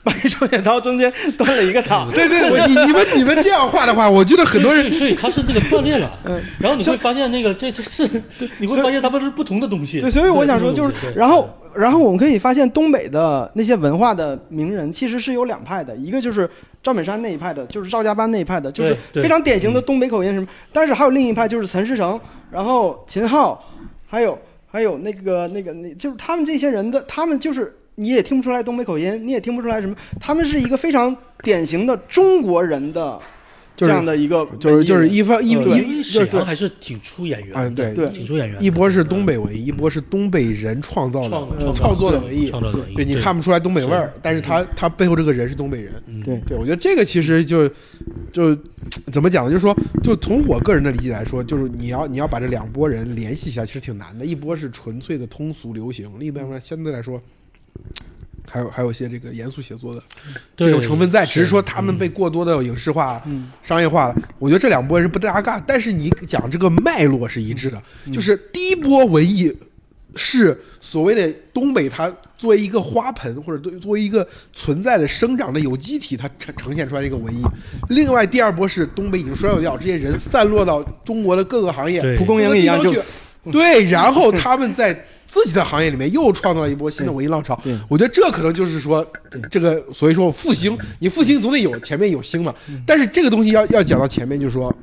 白双眼刀中间断了一个档，对对，我你你们你们这样画的话，我觉得很多人所以他是那个断裂了，嗯，然后你会发现那个这这是，你会发现他们是不同的东西，对，所以我想说就是，然后。然后我们可以发现，东北的那些文化的名人其实是有两派的，一个就是赵本山那一派的，就是赵家班那一派的，就是非常典型的东北口音什么。但是还有另一派，就是陈世成，然后秦昊，还有还有那个那个那，就是他们这些人的，他们就是你也听不出来东北口音，你也听不出来什么，他们是一个非常典型的中国人的。这样的一个就是就是一方一一沈阳还是挺出演员，嗯对对，挺出演员。一波是东北文艺，一波是东北人创造的创作的文艺，创造的文艺。对你看不出来东北味儿，但是他他背后这个人是东北人。对对，我觉得这个其实就就怎么讲呢？就是说，就从我个人的理解来说，就是你要你要把这两拨人联系起来，其实挺难的。一波是纯粹的通俗流行，另一边呢相对来说。还有还有一些这个严肃写作的这种成分在，只是说他们被过多的影视化、商业化了。我觉得这两波人不搭嘎，但是你讲这个脉络是一致的，就是第一波文艺是所谓的东北，它作为一个花盆或者作作为一个存在的生长的有机体，它呈呈现出来一个文艺。另外，第二波是东北已经衰落掉，这些人散落到中国的各个行业，对蒲公英一样就对，然后他们在自己的行业里面又创造了一波新的文艺浪潮对。我觉得这可能就是说，这个所以说复兴，你复兴总得有前面有兴嘛。但是这个东西要要讲到前面，就是说。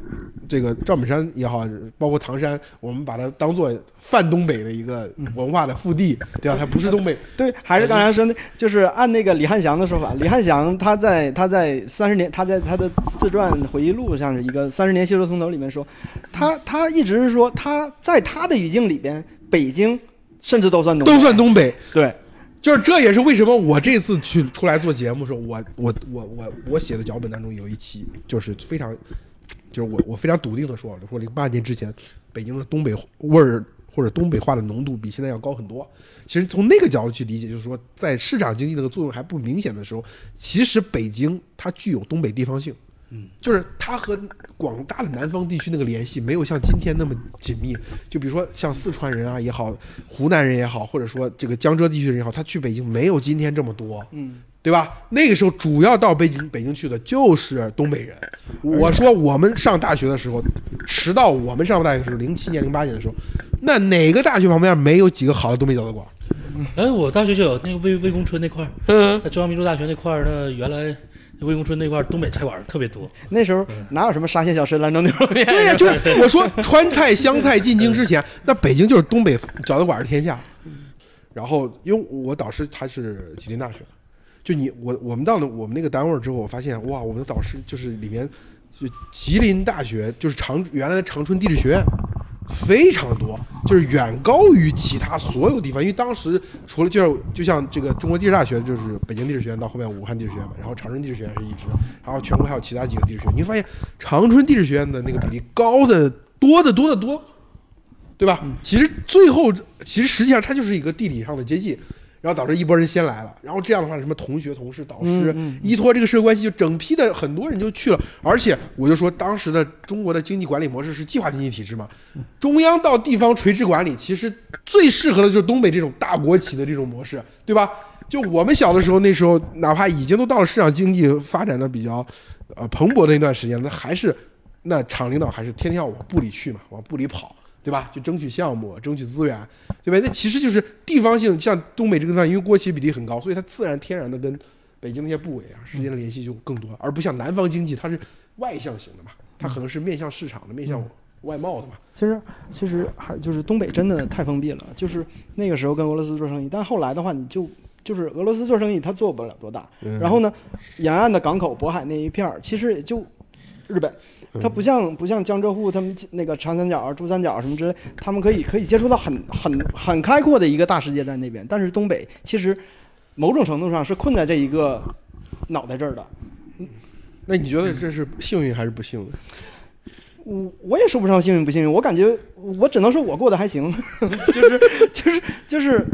这个赵本山也好，包括唐山，我们把它当做泛东北的一个文化的腹地，对吧？它不是东北，对，还是刚才说的，就是按那个李汉祥的说法，李汉祥他在他在三十年，他在他的自传回忆录上是一个三十年修罗从头里面说，他他一直是说他在他的语境里边，北京甚至都算东北都算东北。对，就是这也是为什么我这次去出来做节目的时候，我我我我我写的脚本当中有一期就是非常，就是我我非常笃定的说，说零八年之前北京的东北味儿或者东北话的浓度比现在要高很多。其实从那个角度去理解，就是说在市场经济那个作用还不明显的时候，其实北京它具有东北地方性。嗯，就是它和广大的南方地区那个联系没有像今天那么紧密。就比如说像四川人啊也好，湖南人也好，或者说这个江浙地区人也好，他去北京没有今天这么多，嗯，对吧？那个时候主要到北京北京去的就是东北人。我说我们上大学的时候，迟到我们上大学的时候，零七年零八年的时候，那哪个大学旁边没有几个好的东北饺子馆？哎，我大学就有那个魏魏公村那块儿，嗯，那中央民族大学那块儿，那原来魏公村那块儿东北菜馆特别多。那时候哪有什么沙县小吃、兰州牛肉面？对呀、就是我说川菜湘菜进京之前，那北京就是东北饺子馆的天下。然后，因为我导师他是吉林大学的，就你我我们到了我们那个单位之后，我发现哇，我们的导师就是里面就吉林大学就是长原来的长春地质学院。非常多，就是远高于其他所有地方。因为当时除了就是就像这个中国地质大学，就是北京地质学院到后面武汉地质学院嘛，然后长春地质学院是一支，然后全国还有其他几个地质学院。你会发现长春地质学院的那个比例高的多得多得多，对吧？其实最后其实实际上它就是一个地理上的接近。然后导致一波人先来了，然后这样的话，什么同学、同事、导师，依托这个社会关系，就整批的很多人就去了。而且我就说，当时的中国的经济管理模式是计划经济体制嘛，中央到地方垂直管理，其实最适合的就是东北这种大国企的这种模式，对吧？就我们小的时候，那时候哪怕已经都到了市场经济发展的比较呃蓬勃的一段时间，那还是那厂领导还是天天要往部里去嘛，往部里跑。对吧？就争取项目，争取资源，对吧？那其实就是地方性，像东北这个地方，因为国企比例很高，所以它自然天然的跟北京那些部委啊之间的联系就更多，而不像南方经济，它是外向型的嘛，它可能是面向市场的，面向外贸的嘛。其实其实还就是东北真的太封闭了，就是那个时候跟俄罗斯做生意，但后来的话，你就就是俄罗斯做生意，它做不了多大。嗯然后呢，沿岸的港口、渤海那一片儿，其实也就日本。它不像不像江浙沪，他们那个长三角、珠三角什么之类，他们可以可以接触到很很很开阔的一个大世界在那边。但是东北其实某种程度上是困在这一个脑袋这儿的。那你觉得这是幸运还是不幸呢？我我也说不上幸运不幸运，我感觉我只能说我过得还行，就是就是就是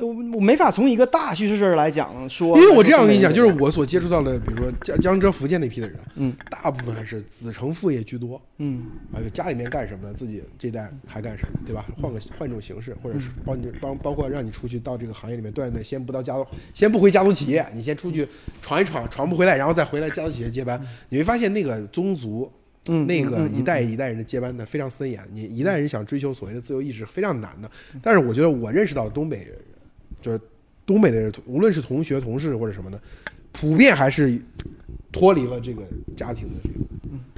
我我没法从一个大叙事这儿来讲说。因为我这样跟你讲，就是我我所接触到的，比如说江江浙福建那批的人，嗯，大部分还是子承父业居多，嗯啊，家里面干什么呢？自己这一代还干什么，对吧？换个换一种形式，或者是帮你帮包括让你出去到这个行业里面锻炼，先不到家族，先不回家族企业，你先出去闯一闯，闯不回来，然后再回来家族企业接班，你会发现那个宗族。嗯那个一代一代人的接班的非常森严，你一代人想追求所谓的自由意志非常难的。但是我觉得我认识到的东北人，就是东北的人，无论是同学、同事或者什么的，普遍还是脱离了这个家庭的这个。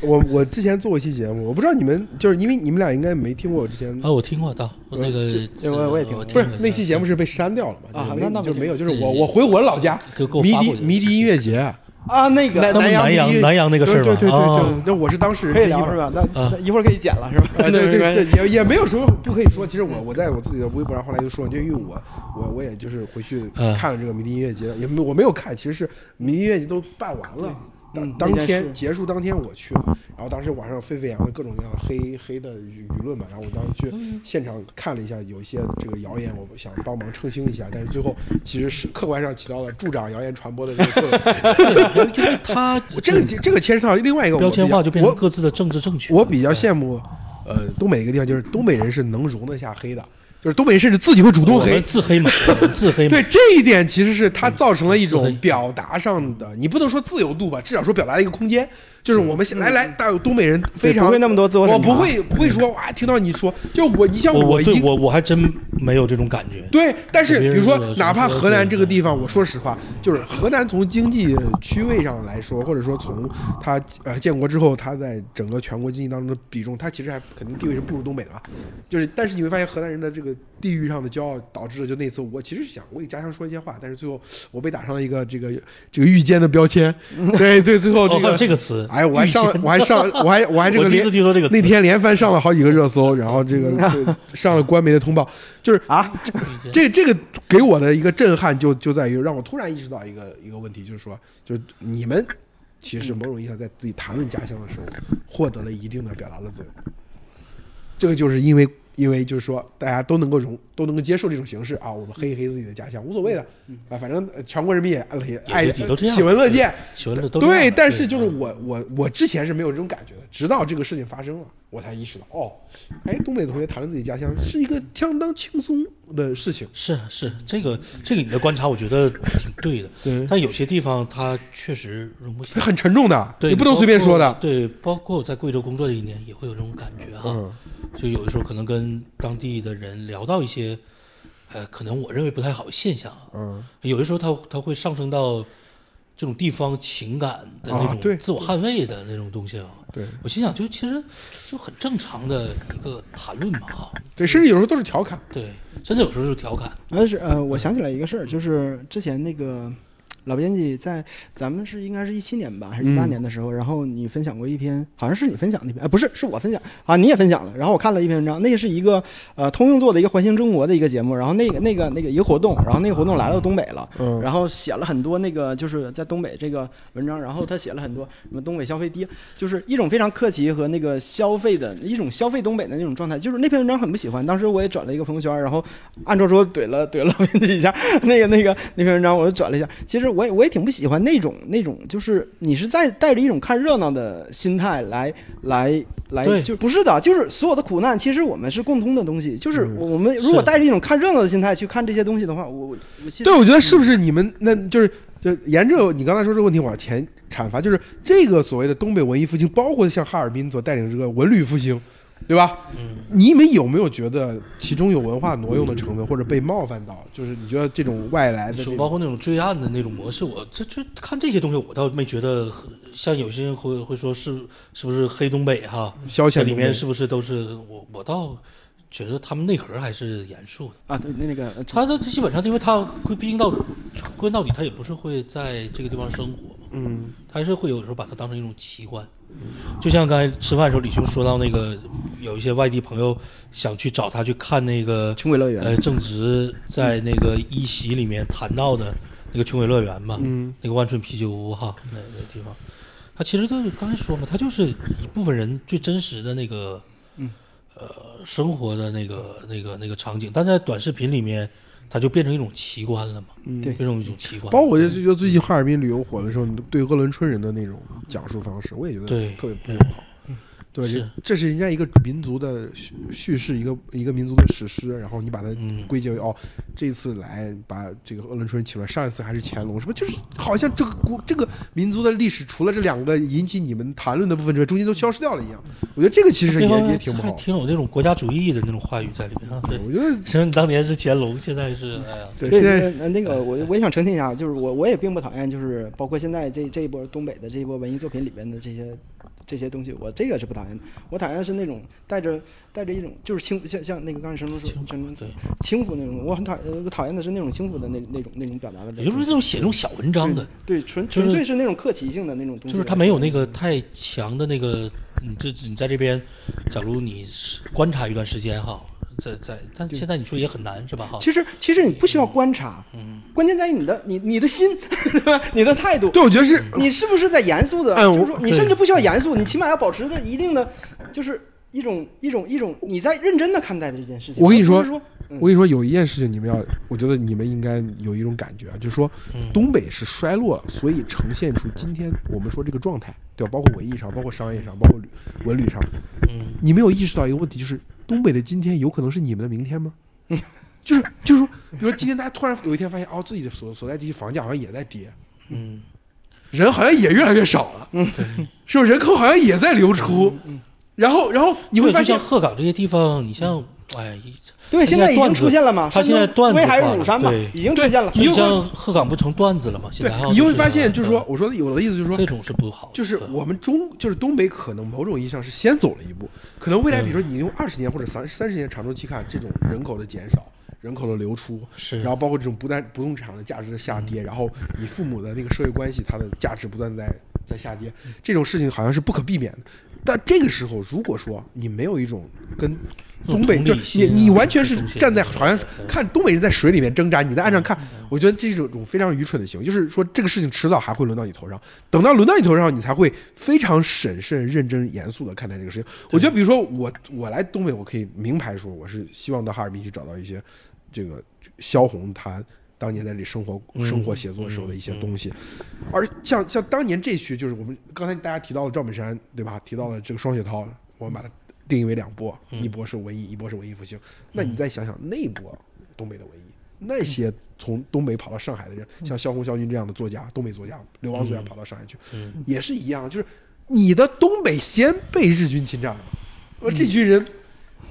我我之前做过一期节目，我不知道你们就是因为你们俩应该没听过我之前啊，我听过到那个，我我也听过不是那期节目是被删掉了嘛？啊就是没那那就没有，就是我我回我老家给给我迷笛迷笛音乐节，啊，那个南南阳南阳那个事儿吗对对对对那我是当事人可以聊是吧？那一会儿可以剪了是吧？哎，对对 对，也也没有什么不可以说。其实我我在我自己的微博上后来就说，就因为我我我也就是回去嗯看了这个迷笛音乐节，也没我没有看，其实是迷笛音乐节都办完了。当嗯当天结束当天我去了，然后当时网上沸沸扬扬各种各样的黑黑的舆舆论嘛，然后我当时去现场看了一下，有一些这个谣言，我想帮忙澄清一下，但是最后其实是客观上起到了助长谣言传播的这个作用。因为他这个这个牵扯到另外一个我标签化就变我成各自的政治正确。我比较羡慕，呃，东北一个地方就是东北人是能容得下黑的，就是东北人甚至自己会主动黑自黑嘛，自黑嘛。对这一点，其实是它造成了一种表达上的，你不能说自由度吧，至少说表达的一个空间。就是我们现来来，大有东北人非常不会那么多自我审查我不会不会说哇，听到你说，就我你像我我一我我还真没有这种感觉。对，但是比如说说，哪怕河南这个地方，我说实话，就是河南从经济区位上来说，或者说从它呃建国之后，它在整个全国经济当中的比重，它其实还肯定地位是不如东北的嘛。就是，但是你会发现河南人的这个地域上的骄傲，导致了就那次我其实是想为家乡说一些话，但是最后我被打上了一个这个这个遇奸的标签。对对，最后这个。这个词，哎，我还上我还上，我还我还这个我第一连次听说这个那天连番上了好几个热搜，然后这个 上了官媒的通报，就是啊，这这个给我的一个震撼就就在于让我突然意识到一个一个问题，就是说，就你们其实某种意义上在自己谈论家乡的时候，获得了一定的表达的自由。这个就是因为因为就是说大家都能够容都能够接受这种形式啊，我们黑一黑自己的家乡无所谓的啊，反正呃全国人民也也爱也都这样。喜闻乐见。喜闻乐都对，但是就是嗯。我我我之前是没有这种感觉的，直到这个事情发生了，我才意识到，哦，哎，东北同学谈论自己家乡是一个相当轻松的事情。是是这个这个你的观察，我觉得挺对的。对但有些地方它确实容不下。很沉重的，对，你不能随便说的。对，包括我在贵州工作的一年，也会有这种感觉哈。嗯就有的时候可能跟当地的人聊到一些，呃，可能我认为不太好的现象啊。嗯，有的时候它它会上升到这种地方情感的那种自我捍卫的那种东西啊。对我心想，就其实就很正常的一个谈论嘛哈。对，甚至有时候都是调侃。对，甚至有时候就是调侃。而是呃，我想起来一个事儿，就是之前那个老编辑在咱们是应该是一七年吧，还是一八嗯年的时候，然后你分享过一篇，好像是你分享的一篇，哎，不是，是我分享啊，你也分享了。然后我看了一篇文章，那个是一个呃通用做的一个环形中国的一个节目，然后那个那个那个一个活动，然后那个活动来到东北了，嗯然后写了很多那个就是在东北这个文章，然后他写了很多什么东北消费低，就是一种非常客气和那个消费的一种消费东北的那种状态。就是那篇文章很不喜欢，当时我也转了一个朋友圈，然后按照说怼了怼了编辑一下，那个那个那篇文章我就转了一下。其实我也我也挺不喜欢那种那种，就是你是在带着一种看热闹的心态来来来，对就不是的，就是所有的苦难其实我们是共通的东西，就是嗯我们如果带着一种看热闹的心态去看这些东西的话，我我我对，我觉得是不是你们那就是就沿着你刚才说这个问题往前阐发，就是这个所谓的东北文艺复兴，包括像哈尔滨所带领这个文旅复兴，对吧？嗯，你们有没有觉得其中有文化挪用的成分，或者被冒犯到？就是你觉得这种外来的包括那种追案的那种模式，我这这看这些东西，我倒没觉得很像有些人会会说是是不是黑东北哈，消遣里面是不是都是我我倒觉得他们内核还是严肃的。啊，对那那个他他的基本上，因为他会毕竟到归根到底，他也不是会在这个地方生活嘛，嗯他还是会有时候把它当成一种奇观。就像刚才吃饭的时候，李兄说到那个有一些外地朋友想去找他去看那个穷鬼乐园，呃正值在那个一席里面谈到的那个穷鬼乐园嘛，嗯那个万春啤酒屋哈，那那个地方，他其实就是刚才说嘛，他就是一部分人最真实的那个，嗯，呃，生活的那个那个那个场景，但在短视频里面，它就变成一种奇观了嘛，嗯，对变成一种奇观。包括我就觉得最近哈尔滨旅游火的时候，你对鄂伦春人的那种讲述方式，我也觉得对特别不好。对，是这这是人家一个民族的叙叙事，一个一个民族的史诗，然后你把它嗯，归结为哦，这次来把这个鄂伦春人请来，上一次还是乾隆，是不？就是好像这个国这个民族的历史，除了这两个引起你们谈论的部分之外，中间都消失掉了一样。我觉得这个其实也也挺不好。挺有那种国家主义的那种话语在里面啊。对，我觉得其实你当年是乾隆，现在是哎呀，对，对，现在呃那个我我也想澄清一下，就是我我也并不讨厌，就是包括现在这这一波东北的这一波文艺作品里边的这些这些东西，我这个是不讨厌的。我讨厌的是那种带着带着一种就是轻像像那个刚才陈叔说轻陈轻浮那种，我很讨厌我讨厌的是那种轻浮的那那种那种表达的也就是这种写那种小文章的，对纯纯粹是那种客气性的那种东西，就是他没有那个太强的那个，你这你在这边，假如你观察一段时间哈，在在，但现在你说也很难是吧哈？其实其实你不需要观察，嗯，关键在于你的你你的心，对吧？你的态度。对，我觉得是你是不是在严肃的？就是说，你甚至不需要严肃，你起码要保持着一定的，就是一种一种一种你在认真的看待的这件事情。我跟你说我跟你说，有一件事情你们要，我觉得你们应该有一种感觉啊，就是说嗯东北是衰落了，所以呈现出今天我们说这个状态，对吧？包括文艺上，包括商业上，包括旅文旅上，嗯，你没有意识到一个问题，就是东北的今天有可能是你们的明天吗？就是就是说，比如说今天大家突然有一天发现，哦，自己的所所在地区房价好像也在跌，嗯，人好像也越来越少了，嗯是不是？人口好像也在流出，嗯然后然后你会发现就像，鹤岗这些地方，你像哎，对，现在已经出现了嘛？他现在段子威海化了乳山嘛对，已经出现了。你就像鹤岗不成段子了吗？现对在你就会发现，就是说嗯，我说的有的意思就是说，这种是不好，就是嗯我们中就是东北可能某种意义上是先走了一步，可能未来比如说你用二十年或者三三十年长周期看，这种人口的减少、人口的流出，是，然后包括这种不但不动产的价值的下跌，然后你父母的那个社会关系它的价值不断在在下跌，这种事情好像是不可避免的。但这个时候，如果说你没有一种跟东北，就你你完全是站在好像看东北人在水里面挣扎，你在岸上看，我觉得这是一种非常愚蠢的行为。就是说，这个事情迟早还会轮到你头上，等到轮到你头上，你才会非常审慎、认真、严肃的看待这个事情。我觉得，比如说我我来东北，我可以明牌说，我是希望到哈尔滨去找到一些这个萧红他当年在这里生活、嗯生活、写作时候的一些东西。而像像当年这区，就是我们刚才大家提到了赵本山，对吧？提到了这个双雪涛，我们把它定义为两波，一波是文艺，一波是文艺复兴。那你再想想那波东北的文艺，那些从东北跑到上海的人，像萧红、萧军这样的作家，东北作家，流亡作家跑到上海去，嗯。也是一样，就是你的东北先被日军侵占了，而这群人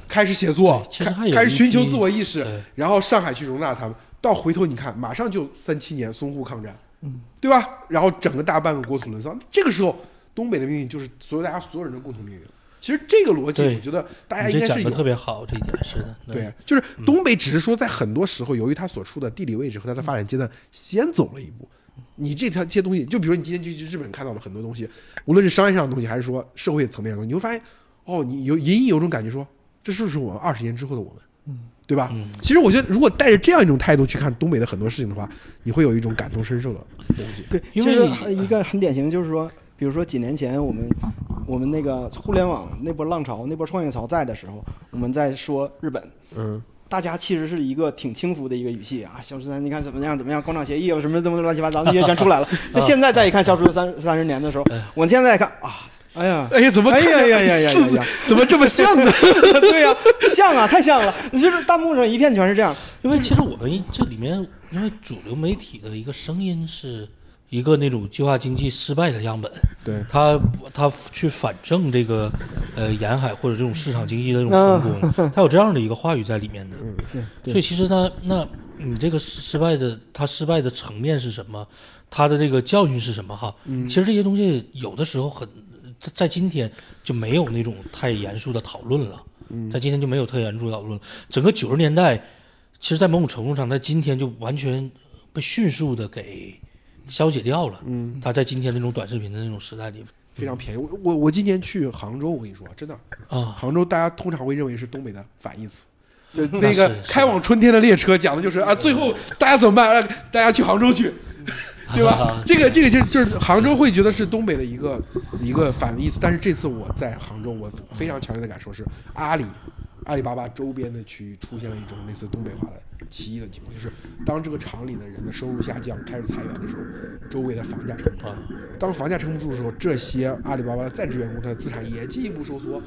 开始写作开始寻求自我意识，然后上海去容纳他们，到回头你看，马上就三七年淞沪抗战，嗯，对吧？然后整个大半个国土沦丧，这个时候东北的命运就是所有大家所有人的共同命运。其实这个逻辑，我觉得大家应该是有特别好，这一点是的，对，就是东北只是说在很多时候，由于它所处的地理位置和它的发展阶段，先走了一步。你这条这些东西，就比如你今天去去日本看到了很多东西，无论是商业上的东西，还是说社会层面的东西，你会发现，哦，你有隐隐有种感觉说，这是不是我们二十年之后的我们？嗯，对吧？其实我觉得，如果带着这样一种态度去看东北的很多事情的话，你会有一种感同身受的东西。对，因其实为一个很典型就是说，比如说几年前我们我们那个互联网那波浪潮、那波创业潮在的时候，我们在说日本，嗯，大家其实是一个挺轻浮的一个语气啊，消失三，你看怎么样怎么样，广场协议啊什么什么乱七八糟这些全出来了。那 现在再一看消失三 三十年的时候，我现在看啊，哎呀，哎呀，怎么哎呀呀呀呀呀呀 怎么这么像呢？对呀、像啊，太像了，你就是弹幕上一片全是这样。因为其实我们这里面，因为主流媒体的一个声音是一个那种计划经济失败的样本，对，他他去反证这个呃沿海或者这种市场经济的这种成功，他有这样的一个话语在里面的。对所以其实他，那你这个失败的，他失败的层面是什么？他的这个教训是什么？哈，其实这些东西有的时候很，在在今天就没有那种太严肃的讨论了。在今天就没有太严肃的讨论。整个九十年代，其实，在某种程度上，在今天就完全被迅速的给消解掉了。嗯，他在今天那种短视频的那种时代里非常便宜。我我我今年去杭州，我跟你说，真的，啊，杭州大家通常会认为是东北的反义词。就那那个是是开往春天的列车，讲的就是啊，最后大家怎么办？让大家去杭州去，对吧？这个这个就就是杭州会觉得是东北的一个一个反义词，但是这次我在杭州，我非常强烈的感受是阿里阿里巴巴周边的区域出现了一种类似东北化的奇异的情况，就是当这个厂里的人的收入下降，开始裁员的时候，周围的房价撑不住。当房价撑不住的时候，这些阿里巴巴的在职员工他的资产也进一步收缩，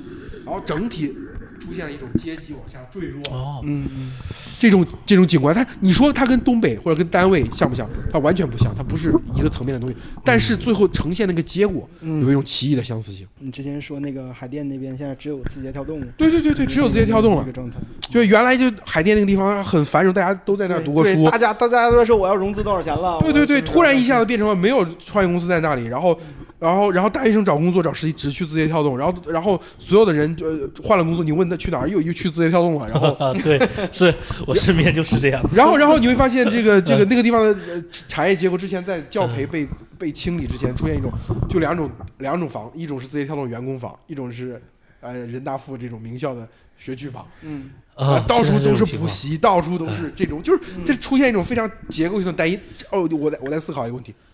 然后整体出现了一种阶级往下坠落。哦，嗯嗯，这种这种景观，它你说它跟东北或者跟单位像不像？它完全不像，它不是一个层面的东西。但是最后呈现那个结果，有一种奇异的相似性。你之前说那个海淀那边现在只有字节跳动，对对对对，只有字节跳动了这个。状态。就原来就海淀那个地方很繁荣，大家都在那儿读过书对大。家大家都在说我要融资多少钱了。对对对，突然一下子变成了没有创业公司在那里，然后，然后，然后大学生找工作找实习只去字节跳动，然后，然后所有的人就呃换了工作，你问他去哪儿，又又去字节跳动了，然后，啊，对，是我身边就是这样。然后，然后你会发现这个 这个那个地方的呃产业结构之前在教培 被被清理之前出现一种就两种两种房，一种是字节跳动员工房，一种是呃人大附这种名校的学区房。嗯，啊，到处都是补习，到处都是这种，就是嗯这出现一种非常结构性的单一。哦，我在我在思考一个问题，我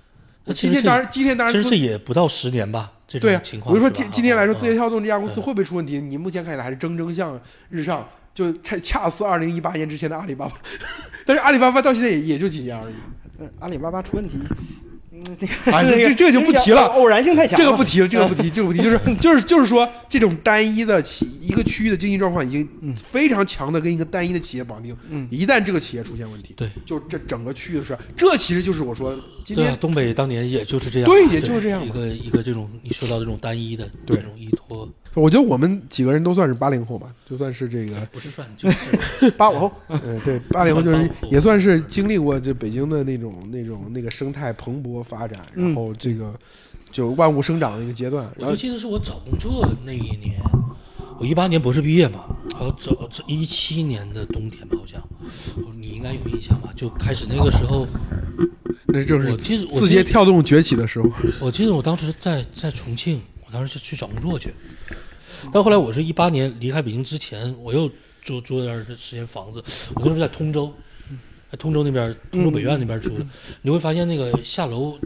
今天当然今天当然其实这也不到十年吧，这种对啊情，况我就说今今天来说，啊字节跳动这家公司会不会出问题？你目前看起来还是蒸蒸向日上，就恰恰似二零一八年之前的阿里巴巴。但是阿里巴巴到现在也也就几年而已。但是阿里巴巴出问题，啊，这这这个就不提了，偶然性太强，这个不提了，这个不提，这个不提，就是就是就是说，这种单一的企一个区域的经济状况已经非常强的跟一个单一的企业绑定，嗯，一旦这个企业出现问题，对，就这整个区域的事，这其实就是我说今天东北当年也就是这样，对，也就是这样，一个一个这种你说到这种单一的这种依托。我觉得我们几个人都算是八零后吧，就算是这个不是算就是八五后，嗯，对，八零后就是也算是经历过这北京的那种那种那个生态蓬勃发展，然后这个就万物生长的一个阶段。我就记得是我找工作那一年，我一八年博士毕业嘛，然后找一七年的冬天吧，好像你应该有印象吧？就开始那个时候，那就是我记得字节跳动崛起的时候。我记得我当时在在重庆，我当时就去找工作去。但后来我是一八年离开北京之前，我又租租了段时间房子。我那时候在通州，在通州那边，通州北苑那边住的。你会发现那个下楼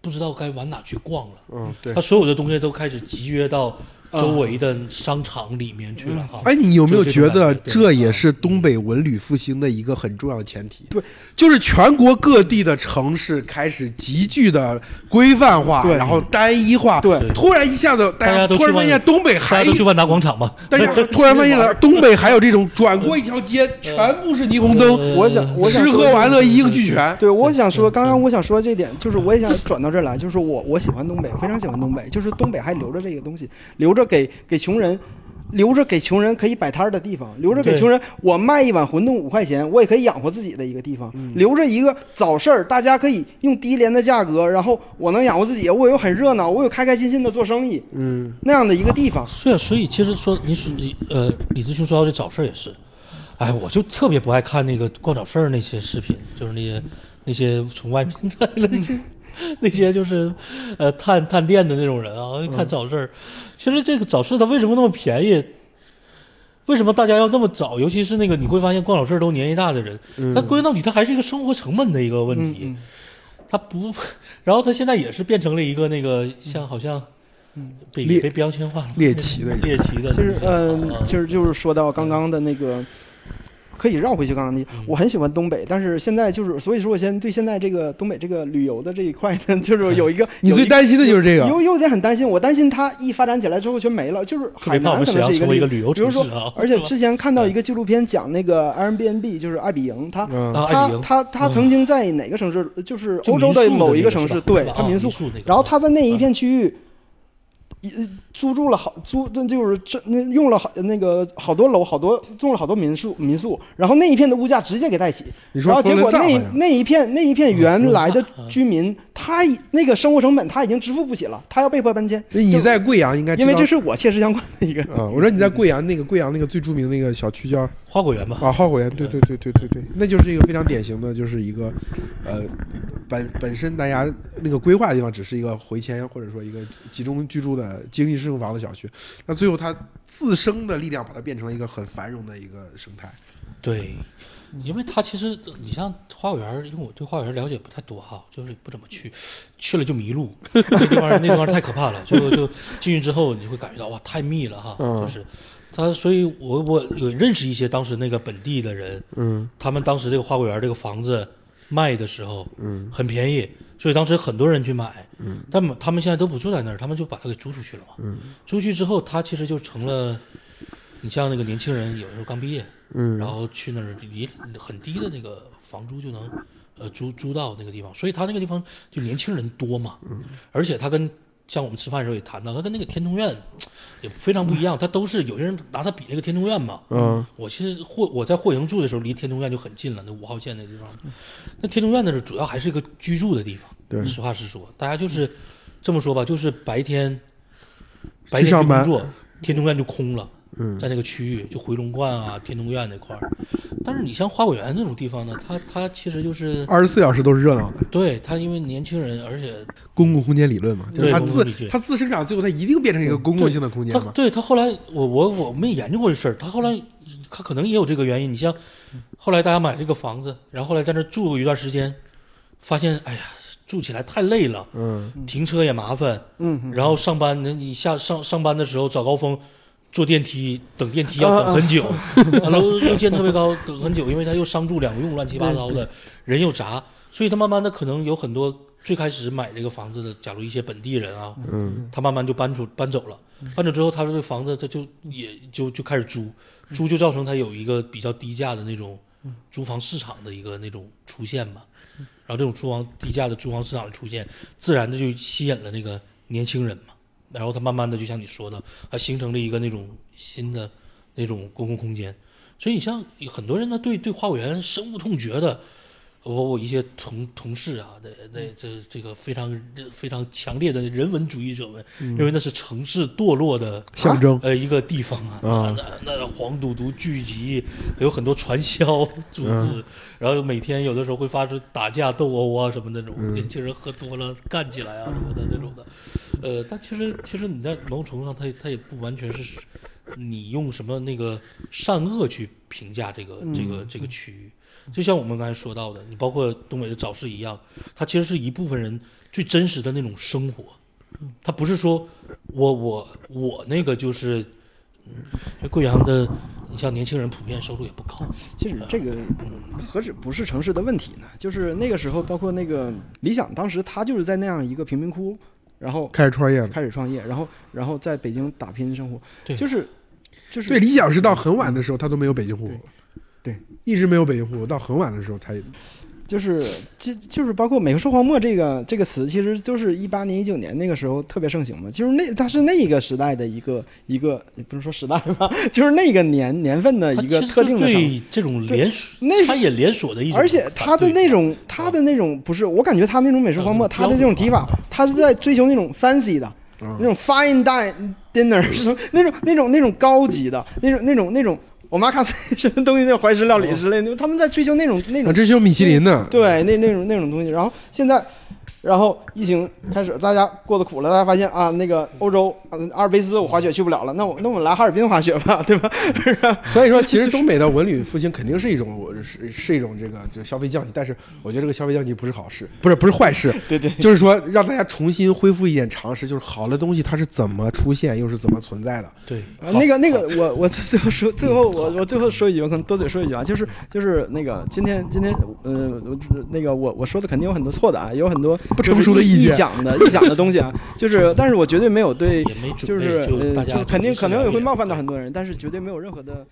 不知道该往哪去逛了。嗯，对。他所有的东西都开始集约到。周围的商场里面去了啊！哎，你有没有觉得这也是东北文旅复兴的一个很重要的前提？对，就是全国各地的城市开始急剧的规范化，然后单一化。对，突然一下子，大家突然发现东北还都去万达广场嘛？大家突然发现了东北还有这种转过一条街全部是霓虹灯。我想，我想吃喝玩乐一应俱全。对，我想说，刚刚我想说这点，就是我也想转到这儿来，就是我我喜欢东北，非常喜欢东北，就是东北还留着这个东西，留着给给穷。人留着给穷人可以摆摊儿的地方，留着给穷人我卖一碗馄饨五块钱，我也可以养活自己的一个地方，留着一个早市儿，大家可以用低廉的价格，然后我能养活自己，我又很热闹，我有开开心心的做生意，嗯，那样的一个地方。是啊，所以其实说你说你呃，李志雄说到这早市也是，哎，我就特别不爱看那个逛早市儿那些视频，就是那些那些从外面来的那些。那些就是，呃，探探店的那种人啊，看早市儿。其实这个早市它为什么那么便宜？为什么大家要那么早？尤其是那个你会发现逛早市都年纪大的人，但归根到底它还是一个生活成本的一个问题。他不，然后他现在也是变成了一个那个像好像，被被标签化了猎奇的猎奇的。其实，嗯，其实就是说到刚刚的那个。可以绕回去刚刚那，我很喜欢东北，但是现在就是，所以说我现在对现在这个东北这个旅游的这一块呢，就是有一个，你最担心的就是这个，有有点很担心，我担心它一发展起来之后全没了，就是海南可能是一个旅游城市啊。而且之前看到一个纪录片讲那个 Airbnb，就是爱彼迎，他他他他曾经在哪个城市，就是欧洲的某一个城市，对他民宿，然后他在那一片区域。一租住了好租，就是这那用了好那个好多楼，好多种了好多民宿民宿，然后那一片的物价直接给带起，然后结果那那一片那一片原来的居民，他那个生活成本他已经支付不起了，他要被迫搬迁。你在贵阳应该因为这是我切实相关的一个啊，我说你在贵阳那个贵阳那个最著名的那个小区叫花果园吧？啊，花果园，对对对对对对，那就是一个非常典型的，就是一个呃本本身大家那个规划的地方只是一个回迁或者说一个集中居住的。呃，经济适用房的小区，那最后它自身的力量把它变成了一个很繁荣的一个生态。对，因为它其实你像花果园，因为我对花果园了解不太多哈，就是不怎么去，去了就迷路，那地方那地方太可怕了，就就进去之后你会感觉到哇太密了哈，就是他，所以我我有认识一些当时那个本地的人，嗯，他们当时这个花果园这个房子卖的时候，嗯，很便宜。所以当时很多人去买，嗯，但他们现在都不住在那儿，他们就把它给租出去了嘛，嗯，租去之后，他其实就成了，你像那个年轻人，有时候刚毕业，嗯，然后去那儿也很低的那个房租就能，呃，租租到那个地方，所以他那个地方就年轻人多嘛，嗯，而且他跟。像我们吃饭的时候也谈到，它跟那个天通苑也非常不一样。它都是有些人拿它比那个天通苑嘛。嗯。我其实霍我在霍营住的时候，离天通苑就很近了，那五号线那地方。那天通苑那是主要还是一个居住的地方。对。实话实说，大家就是这么说吧，就是白天白天去工作，天通苑就空了。在那个区域，就回龙观啊、天通苑那块儿。但是你像花果园那种地方呢，它它其实就是二十四小时都是热闹的。对它，因为年轻人，而且公共空间理论嘛，就是它自它自生长，最后它一定变成一个公共性的空间嘛。对它后来，我我我没研究过这事儿，它后来它可能也有这个原因。你像后来大家买这个房子，然后后来在那住一段时间，发现哎呀，住起来太累了，嗯，停车也麻烦，嗯，然后上班，你下上上班的时候早高峰。坐电梯等电梯要等很久，楼又建特别高，等很久，因为它又商住两用，乱七八糟的，人又杂，所以他慢慢的可能有很多最开始买这个房子的，假如一些本地人啊，嗯。他慢慢就搬出搬走了，搬走之后，他这个房子他就也就就开始租，租就造成他有一个比较低价的那种租房市场的一个那种出现嘛。然后这种租房低价的租房市场的出现，自然的就吸引了那个年轻人嘛。然后它慢慢的就像你说的，它形成了一个那种新的那种公共空间。所以你像很多人呢，对对花果园深恶痛绝的，我我一些同同事啊，那那这这个非常非常强烈的人文主义者们，认为那是城市堕落的象征。呃一个地方啊，啊。那那黄赌毒聚集，有很多传销组织，然后每天有的时候会发生打架斗殴啊什么那种，年轻人喝多了干起来啊什么的那种的，呃，但其实其实你在某种程度上，它它也不完全是你用什么那个善恶去评价这个这个这个区域。就像我们刚才说到的，你包括东北的早市一样，它其实是一部分人最真实的那种生活。它不是说我我我那个就是，嗯因为贵阳的，你像年轻人普遍收入也不高，其实这个何止不是城市的问题呢？就是那个时候，包括那个理想，当时他就是在那样一个贫民窟，然后开始创业。开始创业，然后然后在北京打拼生活，对就是就是对，理想是到很晚的时候他都没有北京户口，对，一直没有北京户口，到很晚的时候才就是就就是包括“美国说黄墨”这个这个词，其实就是一八年、一九年那个时候特别盛行嘛。就是那它是那个时代的一个一个，也不是说时代吧，就是那个年年份的一个特定的场对这种连锁，那是它也连锁的一种，而且它的那种，它的那种不是，我感觉它那种美术荒漠，它的这种提法，它是在追求那种 fancy 的，那种 fine dine dinner，是 那种那种那种高级的，那种那种那种，我妈看什么东西怀石料理之类的，他们在追求那种那啊，种这是有米其林的，对，那那种那种东西。然后现在，然后疫情开始，大家过得苦了，大家发现啊，那个欧洲啊阿尔卑斯我滑雪去不了了，那我那我们来哈尔滨滑雪吧，对吧？所以说，其实东北的文旅复兴肯定是一种是是一种这个就消费降级，但是我觉得这个消费降级不是好事，不是不是坏事，对对，就是说让大家重新恢复一点常识，就是好的东西它是怎么出现，又是怎么存在的。对啊，那个那个，我我最后说，最后我我最后说一句，我可能多嘴说一句啊，就是就是那个今天今天呃，那个我我说的肯定有很多错的啊，也有很多不成熟的意见，臆想的臆想的东西啊，就是但是我绝对没有对，就是呃就肯定可能也会冒犯到很很多人，但是绝对没有任何的。